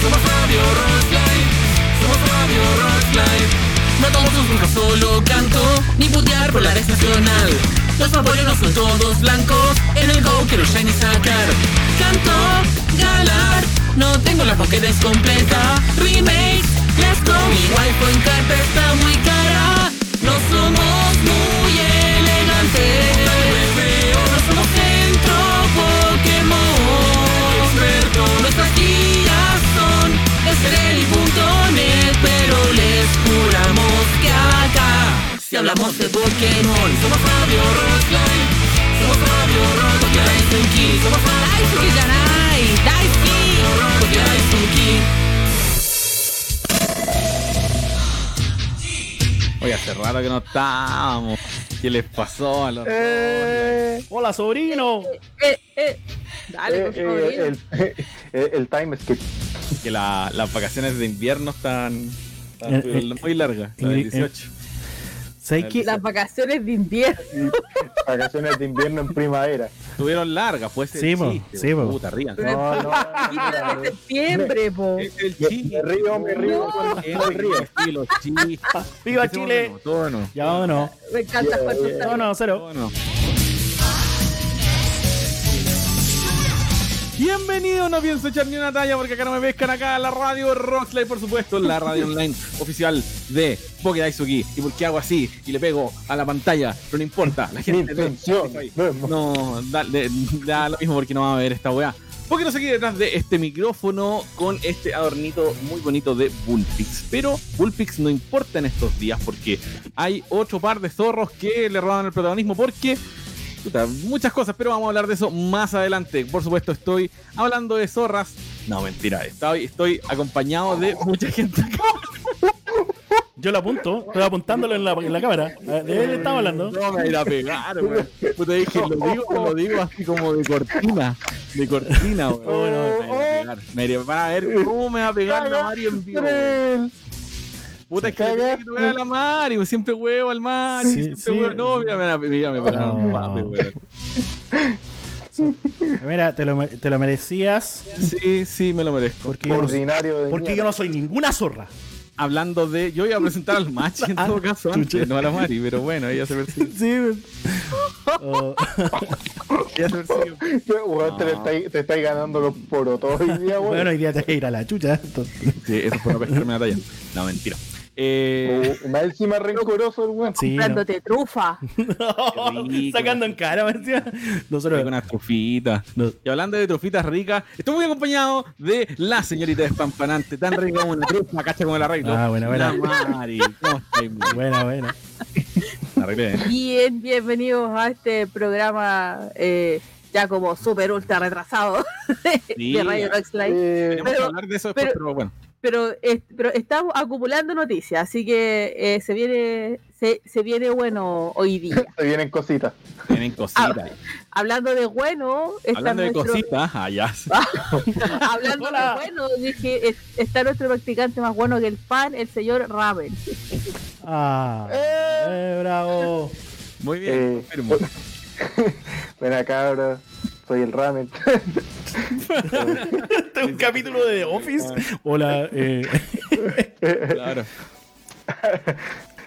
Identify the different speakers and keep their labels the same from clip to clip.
Speaker 1: somos Radio Rockslide, somos Radio Rockslide. No tomo sus nunca solo canto, ni putear por la red nacional. Los no son todos blancos, en el go quiero shiny sacar. Canto, galar, no tengo la Pokédex completa. Remake, let's go. Mi wifi en carta está muy cara, no somos muy elegantes. Hablamos de Pokémon, somos Radio Rockline, somos Radio Rockline, Daisuki, somos Radio
Speaker 2: Daisuki Janai, Daisuki.
Speaker 1: Daisuki.
Speaker 3: Oye, hace rato que no estábamos. ¿Qué les pasó a los
Speaker 4: Eh,
Speaker 5: Hola, sobrino.
Speaker 2: Eh, eh. Dale, por
Speaker 4: eh,
Speaker 2: favor.
Speaker 4: eh, el, eh, el time skip.
Speaker 3: que la- las vacaciones de invierno están, están
Speaker 5: Eh,
Speaker 3: muy largas, la
Speaker 5: eh,
Speaker 3: del
Speaker 5: eh,
Speaker 3: 18.
Speaker 5: ¿Sabes qué?
Speaker 2: Las vacaciones de invierno.
Speaker 4: Vacaciones de invierno en primavera.
Speaker 3: Estuvieron largas, pues
Speaker 5: Sí, po, sí, po.
Speaker 3: Puta, rían.
Speaker 4: No,
Speaker 2: es
Speaker 4: no,
Speaker 2: para
Speaker 4: no,
Speaker 2: de septiembre, po.
Speaker 3: Es el chiste.
Speaker 4: me río, me río.
Speaker 2: No.
Speaker 4: Me río.
Speaker 3: Sí, los chistes.
Speaker 5: ¡Viva Chile!
Speaker 3: mono, tono,
Speaker 5: Ya o no.
Speaker 2: Me encanta
Speaker 4: Yeah,
Speaker 2: cuando
Speaker 4: yeah.
Speaker 2: está
Speaker 5: No, no,
Speaker 3: Bienvenidos, no pienso echar ni una talla porque acá no me pescan acá la radio Rockslide, por supuesto, la radio online oficial de Pokédaisuki. ¿Y por qué hago así? Y le pego a la pantalla, pero no importa, la gente
Speaker 4: No, no.
Speaker 3: No, da, de- da lo mismo porque no va a ver esta weá. Porque nos aquí detrás de este micrófono con este adornito muy bonito de Bullpix. Pero Bullpix no importa en estos días porque hay otro par de zorros que le roban el protagonismo porque... puta, muchas cosas, pero vamos a hablar de eso más adelante. Por supuesto, estoy hablando de zorras. No, mentira. Estoy, estoy acompañado de mucha gente acá.
Speaker 5: Yo lo apunto. Estoy apuntándolo en la, en la cámara. ¿De él estaba hablando?
Speaker 3: No me irá a pegar, weón. Puta, dije, lo digo, lo digo así como de cortina. De cortina, weón.
Speaker 5: Oh, no,
Speaker 3: me irá a pegar. Me irá- van a ver cómo me va a pegar Mario en vivo. Puta, es que tenía que tocar a la Mario. Siempre huevo al Mario.
Speaker 5: Sí,
Speaker 3: siempre
Speaker 5: sí.
Speaker 3: huevo. No, mira, mira, mira.
Speaker 5: No. te lo, te lo merecías.
Speaker 3: Sí, sí, me lo merezco.
Speaker 5: Porque yo, no,
Speaker 4: Ordinario de
Speaker 5: porque yo no soy ninguna zorra.
Speaker 3: Hablando de. Yo iba a presentar al match en todo caso
Speaker 5: chucha.
Speaker 3: antes, no a la Mari, pero bueno, ella se persigue.
Speaker 5: Sí. Oh,
Speaker 3: Ella se persigue.
Speaker 4: Weón, te, estáis- te estáis ganando los porotos hoy día, weón.
Speaker 5: bueno, hoy día te vas a ir a la chucha. entonces.
Speaker 3: Sí, eso fue no pescarme la talla. No, mentira. Eh,
Speaker 4: O- Más encima rencoroso el weón.
Speaker 5: Sí, no.
Speaker 2: comprándote trufa.
Speaker 3: rico.
Speaker 5: Sacando en cara, me decía.
Speaker 3: Con
Speaker 5: Nosotros.
Speaker 3: unas trofitas.
Speaker 5: No.
Speaker 3: Y hablando de trofitas ricas, estoy muy acompañado de la señorita despampanante, tan rica como una trufa, cacha como el arreglo.
Speaker 5: Ah, buena, buena.
Speaker 3: La Mari.
Speaker 5: Buena, buena.
Speaker 3: ¿eh?
Speaker 2: Bien, bienvenidos a este programa eh, ya como super ultra retrasado
Speaker 3: Sí.
Speaker 2: de Radio Rockslide.
Speaker 4: Eh,
Speaker 3: Tenemos que
Speaker 2: Pero-
Speaker 3: hablar de eso después,
Speaker 2: pero-
Speaker 3: pero, bueno.
Speaker 2: Pero, es- pero estamos acumulando noticias, así que eh, se viene se, se viene bueno hoy día.
Speaker 4: se vienen cositas.
Speaker 3: Tienen cositas.
Speaker 2: Hablando de bueno, está
Speaker 3: Hablando de
Speaker 2: nuestro-
Speaker 3: cositas, allá.
Speaker 2: hablando
Speaker 5: Hola.
Speaker 2: de bueno, dije, es- está nuestro practicante más bueno que el pan, el señor Raven.
Speaker 5: Ah, eh, bravo.
Speaker 3: Muy bien,
Speaker 4: Eh,
Speaker 3: confirmo.
Speaker 4: Ven acá, ahora. Soy el ramen.
Speaker 5: Este es un capítulo de The Office. Hola, eh.
Speaker 3: Claro.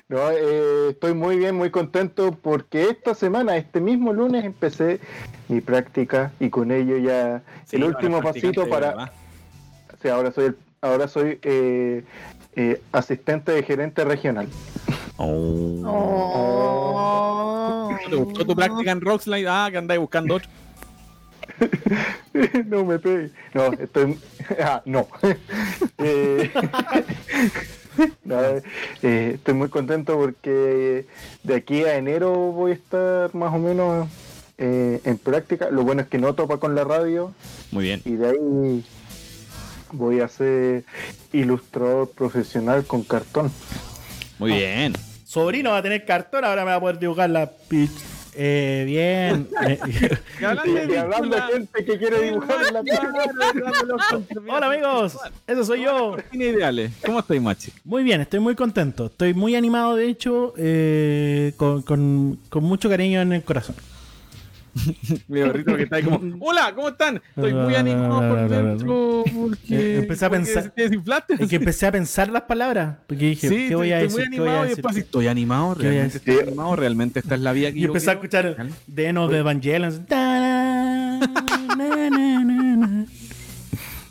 Speaker 4: No, eh, estoy muy bien, muy contento porque esta semana, este mismo lunes, empecé mi práctica y con ello ya
Speaker 3: Sí,
Speaker 4: el
Speaker 3: ahora
Speaker 4: último pasito
Speaker 3: de
Speaker 4: para. O sea, ahora soy el, ahora soy eh, eh, asistente de gerente regional.
Speaker 2: Oh.
Speaker 3: ¿Te gustó tu práctica en Rockslide? Ah, que andáis buscando otro.
Speaker 4: no me pegue. No, estoy. Ah, no. Eh, no, eh, estoy muy contento porque de aquí a enero voy a estar más o menos eh, en práctica. Lo bueno es que no topa con la radio
Speaker 3: Muy bien.
Speaker 4: y de ahí voy a ser ilustrador profesional con cartón.
Speaker 3: Muy bien.
Speaker 5: Sobrino va a tener cartón, ahora me va a poder dibujar la pitch. Eh, bien. Eh,
Speaker 3: Y hablando
Speaker 4: y hablando de gente que quiere dibujar en la
Speaker 5: Hola amigos, eso soy yo.
Speaker 3: Ideales. ¿Cómo estáis, Machi?
Speaker 5: Muy bien, estoy muy contento. Estoy muy animado, de hecho, eh, con, con- con mucho cariño en el corazón.
Speaker 3: Mi perrito que está ahí como, hola, ¿cómo están? Estoy muy animado por dentro porque...
Speaker 5: Eh, empecé a pensar-
Speaker 3: te desinflaste.
Speaker 5: Es que empecé a pensar las palabras. Porque dije,
Speaker 3: Sí,
Speaker 5: ¿qué voy a
Speaker 3: estoy
Speaker 5: decir?
Speaker 3: muy
Speaker 5: ¿Qué voy a
Speaker 3: animado y después estoy animado,
Speaker 5: ¿Qué voy a
Speaker 3: realmente estoy animado, realmente esta es la vida que
Speaker 5: Y
Speaker 3: yo
Speaker 5: empecé a escuchar of the Evangelion.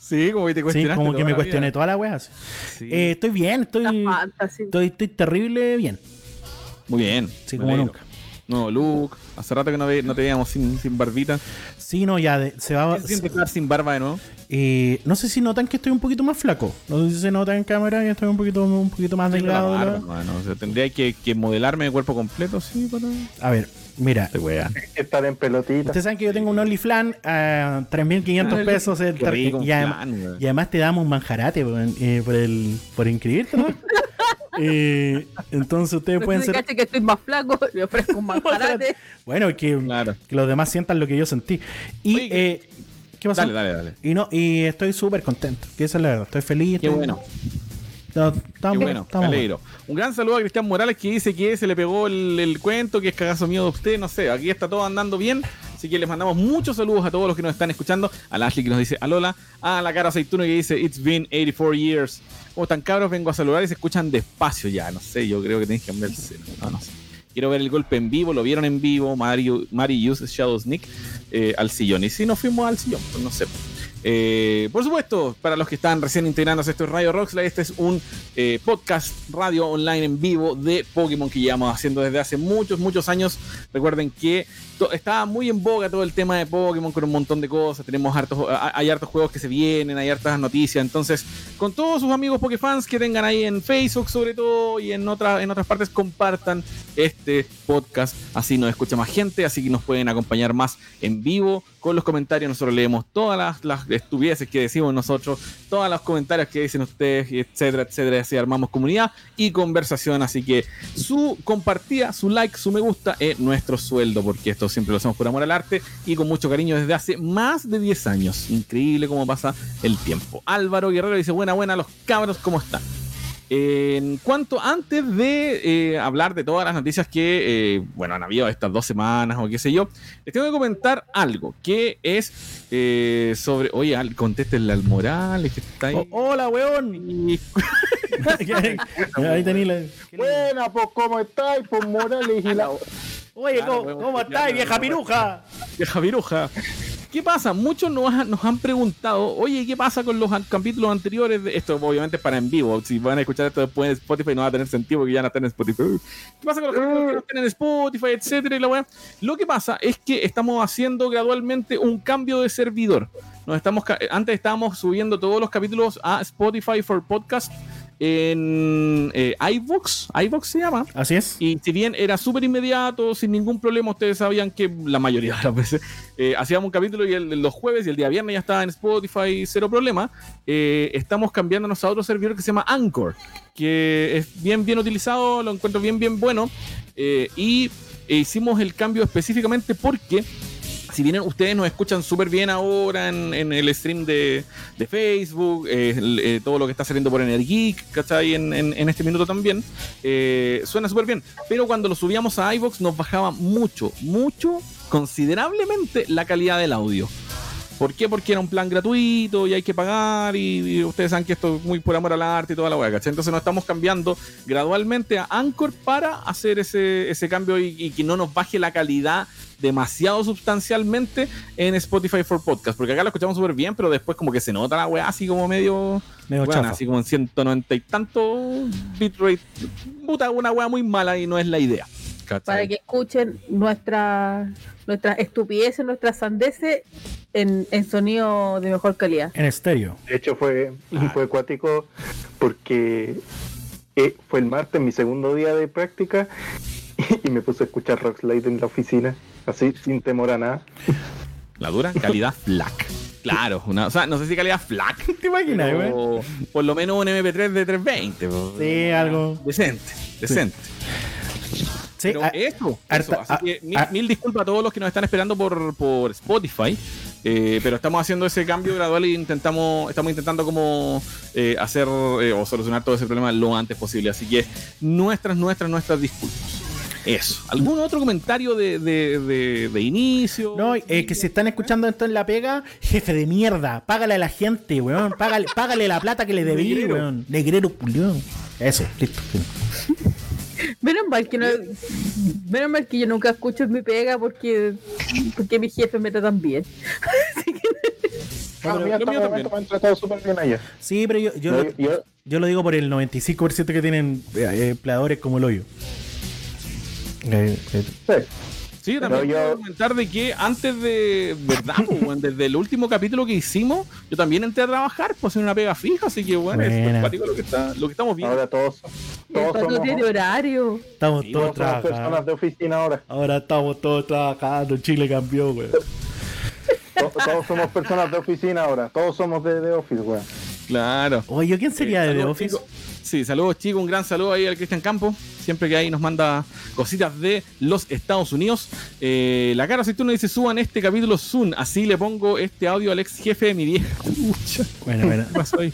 Speaker 3: Sí, como que te
Speaker 5: Sí, como que me cuestioné toda la wea. Eh, estoy bien, estoy, estoy, estoy terrible bien.
Speaker 3: Muy bien.
Speaker 5: Sí, como nunca.
Speaker 3: Nuevo look. Hace rato que no, ve- no te veíamos sin, sin barbita.
Speaker 5: Sí, no, ya de- se va.
Speaker 3: ¿Qué se siente estar sin barba de nuevo?
Speaker 5: eh, no sé si notan que estoy un poquito más flaco. No sé si se nota en cámara que estoy un poquito, un poquito más delgado.
Speaker 3: Barba, mano. O sea, tendría que, que modelarme de cuerpo completo, sí, para.
Speaker 5: A ver, mira.
Speaker 4: Estar en pelotita.
Speaker 5: Ustedes saben que yo tengo un OnlyFans a 3.500 pesos. el
Speaker 3: rico,
Speaker 5: y,
Speaker 3: plan,
Speaker 5: y además te damos un manjarate weón, eh, por, el, por inscribirte, ¿no? Eh, entonces ustedes
Speaker 2: Pero
Speaker 5: pueden ser...
Speaker 2: que estoy más flaco, me ofrezco un manjarate.
Speaker 5: Bueno, que,
Speaker 3: Claro.
Speaker 5: que los demás sientan lo que yo sentí. Y,
Speaker 3: Oye,
Speaker 5: eh, ¿qué pasó?
Speaker 3: Dale, dale, dale.
Speaker 5: Y no, y estoy súper contento. Que esa es la verdad. Estoy feliz.
Speaker 3: Qué
Speaker 5: estoy-
Speaker 3: bueno.
Speaker 5: No,
Speaker 3: Qué
Speaker 5: estamos-
Speaker 3: bueno, me
Speaker 5: estamos
Speaker 3: alegro. Un gran saludo a Cristian Morales que dice que se le pegó el, el cuento, que es cagazo mío de usted, no sé, aquí está todo andando bien. Así que les mandamos muchos saludos a todos los que nos están escuchando. A la Ashley que nos dice Alola. A la cara aceituno que dice It's been 84 years. ¿Cómo están cabros? Vengo a saludar y se escuchan despacio ya. No sé, yo creo que tenéis que cambiarse. No, no sé. Quiero ver el golpe en vivo, lo vieron en vivo. Mario, Mari use Shadow Sneak eh, al sillón. Y si nos fuimos al sillón, pues no sé. Eh, por supuesto, para los que están recién integrándose, esto es Radio Roxley. Este es un eh, podcast radio online en vivo de Pokémon que llevamos haciendo desde hace muchos, muchos años. Recuerden que estaba muy en boga todo el tema de Pokémon con un montón de cosas. Tenemos hartos, ha- hay hartos juegos que se vienen, hay hartas noticias. Entonces, con todos sus amigos Pokéfans que tengan ahí en Facebook, sobre todo, y en, en otras partes, compartan este podcast. Así nos escucha más gente, así que nos pueden acompañar más en vivo con los comentarios. Nosotros leemos todas las, las estupideces que decimos nosotros, todos los comentarios que dicen ustedes, etcétera, etcétera. Así armamos comunidad y conversación. Así que su compartida, su like, su me gusta es nuestro sueldo, porque esto siempre lo hacemos por amor al arte y con mucho cariño desde hace más de 10 años. Increíble cómo pasa el tiempo. Álvaro Guerrero dice: Buena, buena, los cabros, ¿cómo están? En cuanto antes de eh, hablar de todas las noticias que, eh, bueno, han habido estas dos semanas o qué sé yo, les tengo que comentar algo que es eh, sobre, oye, al- contéstenle al Morales que está ahí.
Speaker 5: Oh, hola, weón.
Speaker 3: Y-
Speaker 5: Ahí tení la-
Speaker 4: Buena, pues, ¿cómo estáis? Pues Morales y la.
Speaker 5: Oye,
Speaker 3: Claro,
Speaker 5: ¿cómo, cómo
Speaker 3: no-
Speaker 5: vieja piruja?
Speaker 3: Vieja viruja. ¿Qué pasa? Muchos nos, han- preguntado, oye, ¿qué pasa con los capítulos anteriores? de Esto obviamente es para en vivo. Si van a escuchar esto después en Spotify no va a tener sentido porque ya no están en Spotify. ¿Qué pasa con los capítulos que no están en Spotify, etcétera? Y la weá? Lo que pasa es que estamos haciendo gradualmente un cambio de servidor. Nos estamos antes estábamos subiendo todos los capítulos a Spotify for Podcast en eh, iVoox, iVoox se llama.
Speaker 5: Así es.
Speaker 3: Y si bien era súper inmediato, sin ningún problema, ustedes sabían que la mayoría de las veces eh, hacíamos un capítulo y el, los jueves y el día viernes ya estaba en Spotify, cero problema. Eh, estamos cambiándonos a otro servidor que se llama Anchor, que es bien, bien utilizado, lo encuentro bien, bien bueno. Eh, y hicimos el cambio específicamente porque si bien ustedes nos escuchan súper bien ahora en, el stream de, de Facebook, eh, eh, todo lo que está saliendo por Energic, ¿cachai? En, en, en este minuto también, eh, suena súper bien. Pero cuando lo subíamos a iVoox nos bajaba mucho, mucho, considerablemente la calidad del audio. ¿Por qué? Porque era un plan gratuito y hay que pagar y, y ustedes saben que esto es muy por amor al arte y toda la hueá, ¿cachai? Entonces nos estamos cambiando gradualmente a Anchor para hacer ese, ese cambio y, y que no nos baje la calidad demasiado sustancialmente en Spotify for Podcast, porque acá lo escuchamos súper bien, pero después como que se nota la weá así como medio,
Speaker 5: Medio
Speaker 3: así como en 190 y tanto bitrate, puta, una weá muy mala y no es la idea. ¿cachai?
Speaker 2: para que escuchen nuestra nuestras estupideces, nuestras sandeces en, en sonido de mejor calidad.
Speaker 5: En estéreo.
Speaker 4: De hecho, fue, fue acuático porque eh, fue el martes, mi segundo día de práctica, y me puse a escuchar Rockslide en la oficina, así, sin temor a nada.
Speaker 3: La dura calidad FLAC. Claro, una- o sea, no sé si calidad FLAC,
Speaker 5: ¿Te imaginas,
Speaker 3: por lo menos un MP3 de 320. po.
Speaker 5: Sí, algo.
Speaker 3: Decente, decente.
Speaker 5: Sí,
Speaker 3: Pero
Speaker 5: a-
Speaker 3: eso,
Speaker 5: harta-
Speaker 3: eso. Así
Speaker 5: a-
Speaker 3: que mil, disculpas a todos los que nos están esperando por, por Spotify. eh, pero estamos haciendo ese cambio gradual y intentamos, estamos intentando como eh, hacer eh, o solucionar todo ese problema lo antes posible. Así que nuestras, nuestras, nuestras disculpas. Eso. ¿Algún otro comentario de, de, de, de inicio?
Speaker 5: No, eh, que si están escuchando esto en la pega, jefe de mierda, págale a la gente, weón. Págale, págale la plata que le debí, weón. Negrero culión. Eso, listo.
Speaker 2: Menos mal que no. Menos mal que yo nunca escucho mi pega porque. Porque mi jefe me tratan bien.
Speaker 3: Lo mío también.
Speaker 4: me han tratado súper bien allá.
Speaker 5: Sí, pero yo, yo,
Speaker 4: Yo-
Speaker 5: lo,
Speaker 4: yo-
Speaker 5: yo lo digo por el 95% que tienen eh, empleadores como el hoyo. Eh, eh,
Speaker 4: sí.
Speaker 3: Sí, también
Speaker 4: yo-
Speaker 3: quiero comentar de que antes de, ¿verdad? weón? desde el último capítulo que hicimos, yo también entré a trabajar, pues en una pega fija, así que bueno, es lo que, está, lo que estamos viendo.
Speaker 4: Ahora todos, todos somos,
Speaker 2: tiene horario.
Speaker 5: estamos
Speaker 3: Sí,
Speaker 5: todos
Speaker 4: todos somos personas
Speaker 5: trabajando.
Speaker 4: de oficina ahora.
Speaker 5: Ahora estamos todos trabajando. Chile cambió, weón.
Speaker 4: To- Todos somos personas de oficina ahora. Todos somos de, de office, weón.
Speaker 3: Claro.
Speaker 5: Oye, ¿quién sería de The Office?
Speaker 3: Sí, saludos chicos, un gran saludo ahí al Cristian Campo, siempre que ahí nos manda cositas de los Estados Unidos. Eh, la cara aceituna dice, suban este capítulo Zoom, así le pongo este audio al ex jefe de mi vieja. Pucha,
Speaker 5: Bueno, bueno.
Speaker 3: ¿qué pasó ahí?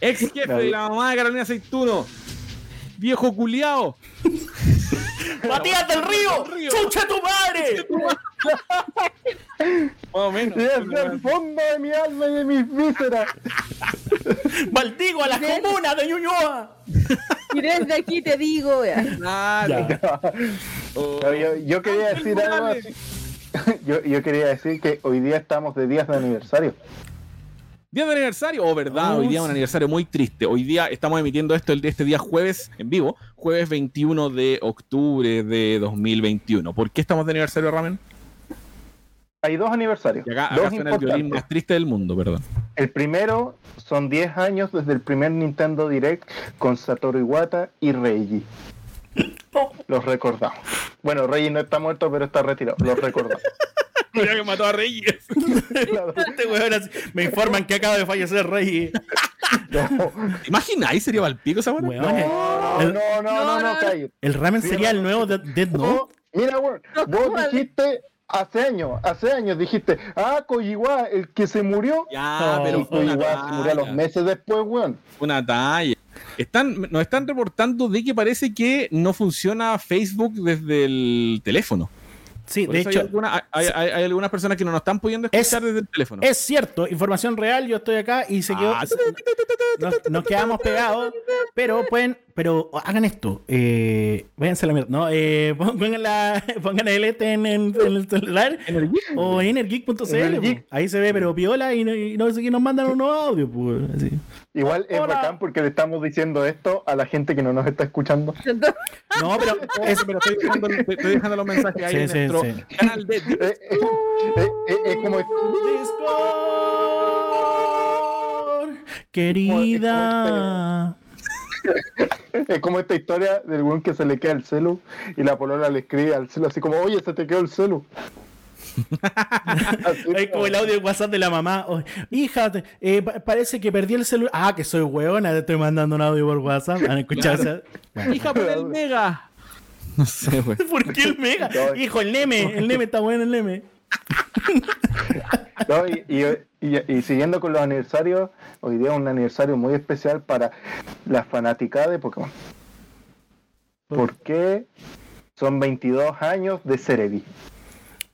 Speaker 3: Ex jefe de la mamá de Carolina Aceituno, viejo culiao.
Speaker 5: ¡Matías del Río!
Speaker 3: Río.
Speaker 5: ¡Chucha tu madre!
Speaker 3: Más o menos.
Speaker 4: Desde el fondo de mi alma y de mis vísceras.
Speaker 5: ¡Maldigo a la comuna de Ñuñoa!
Speaker 2: Y desde aquí te digo, ya.
Speaker 3: Claro.
Speaker 5: Ya.
Speaker 3: Oh.
Speaker 4: Yo, yo quería decir algo así. Yo, yo quería decir que hoy día estamos de días de aniversario.
Speaker 3: Día de aniversario, oh, verdad,
Speaker 5: Oh,
Speaker 3: hoy día es un aniversario muy triste. Hoy día estamos emitiendo esto el de este día jueves en vivo, jueves 21 de octubre de 2021. ¿Por qué estamos de aniversario, Ramen?
Speaker 4: Hay dos aniversarios.
Speaker 3: Y acá,
Speaker 4: dos
Speaker 3: acá suena el violín más triste del mundo, perdón.
Speaker 4: El primero son 10 años desde el primer Nintendo Direct con Satoru Iwata y Reiji. Los recordamos. Bueno, Reiji no está muerto, pero está retirado. Los recordamos.
Speaker 3: Mira que mató a Reyes.
Speaker 5: Este weón así- me informan que acaba de fallecer Rey.
Speaker 4: No,
Speaker 3: ¿Te imagináis? ¿Sería Valpico esa?
Speaker 5: Weón,
Speaker 4: no,
Speaker 5: el,
Speaker 4: no, no, no,
Speaker 2: No,
Speaker 5: el ramen sería el nuevo de Dead
Speaker 4: Vos-
Speaker 5: Note.
Speaker 4: Mira, weón, vos dijiste hace años, hace años dijiste, ah, Kojiwa, el que se murió.
Speaker 3: Ya, pero
Speaker 4: Kojiwa se murió a los meses después, weón.
Speaker 3: Una talla. Están, nos están reportando de que parece que no funciona Facebook desde el teléfono.
Speaker 5: Sí,
Speaker 3: Por
Speaker 5: de hecho,
Speaker 3: hay, alguna- hay- hay- hay algunas personas que no nos están pudiendo
Speaker 5: Es-
Speaker 3: escuchar desde el teléfono.
Speaker 5: es cierto, información real, yo estoy acá y se quedó.
Speaker 3: Ah,
Speaker 5: nos, nos quedamos pegados, pero pueden, pero hagan esto, eh, váyanse a la mierda, no, eh, pongan, la, pongan el este en, en- en el celular o en energeek.cl,
Speaker 4: Energic.
Speaker 5: ahí se ve, pero piola y no, y no sé qué nos mandan unos audios, pues, así.
Speaker 4: Igual es
Speaker 5: Hola.
Speaker 4: bacán porque le estamos diciendo esto a la gente que no nos está escuchando.
Speaker 5: No, pero
Speaker 3: Eso, pero estoy dejando, estoy dejando los mensajes ahí
Speaker 5: Sí,
Speaker 3: en
Speaker 5: sí,
Speaker 3: nuestro
Speaker 5: sí.
Speaker 3: canal de
Speaker 4: Eh, eh, eh, eh, es como
Speaker 5: Discord, querida.
Speaker 4: Es como esta historia del weón que se le queda el celu y la polola le escribe al celu así como, oye, se te quedó el celu.
Speaker 5: Es como el audio de WhatsApp de la mamá. Oh, hija, te- eh, pa- parece que perdí el celular. Ah, que soy hueona, te estoy mandando un audio por WhatsApp. ¿Han escuchado esa? Bueno.
Speaker 3: Hija, pon el mega. No sé, güey.
Speaker 5: ¿Por qué el mega?
Speaker 4: No,
Speaker 5: Hijo, el neme. El neme está bueno, el neme.
Speaker 4: No, y, y- y- y siguiendo con los aniversarios, hoy día es un aniversario muy especial para la fanaticada de Pokémon. Porque son 22 años de Cerebi.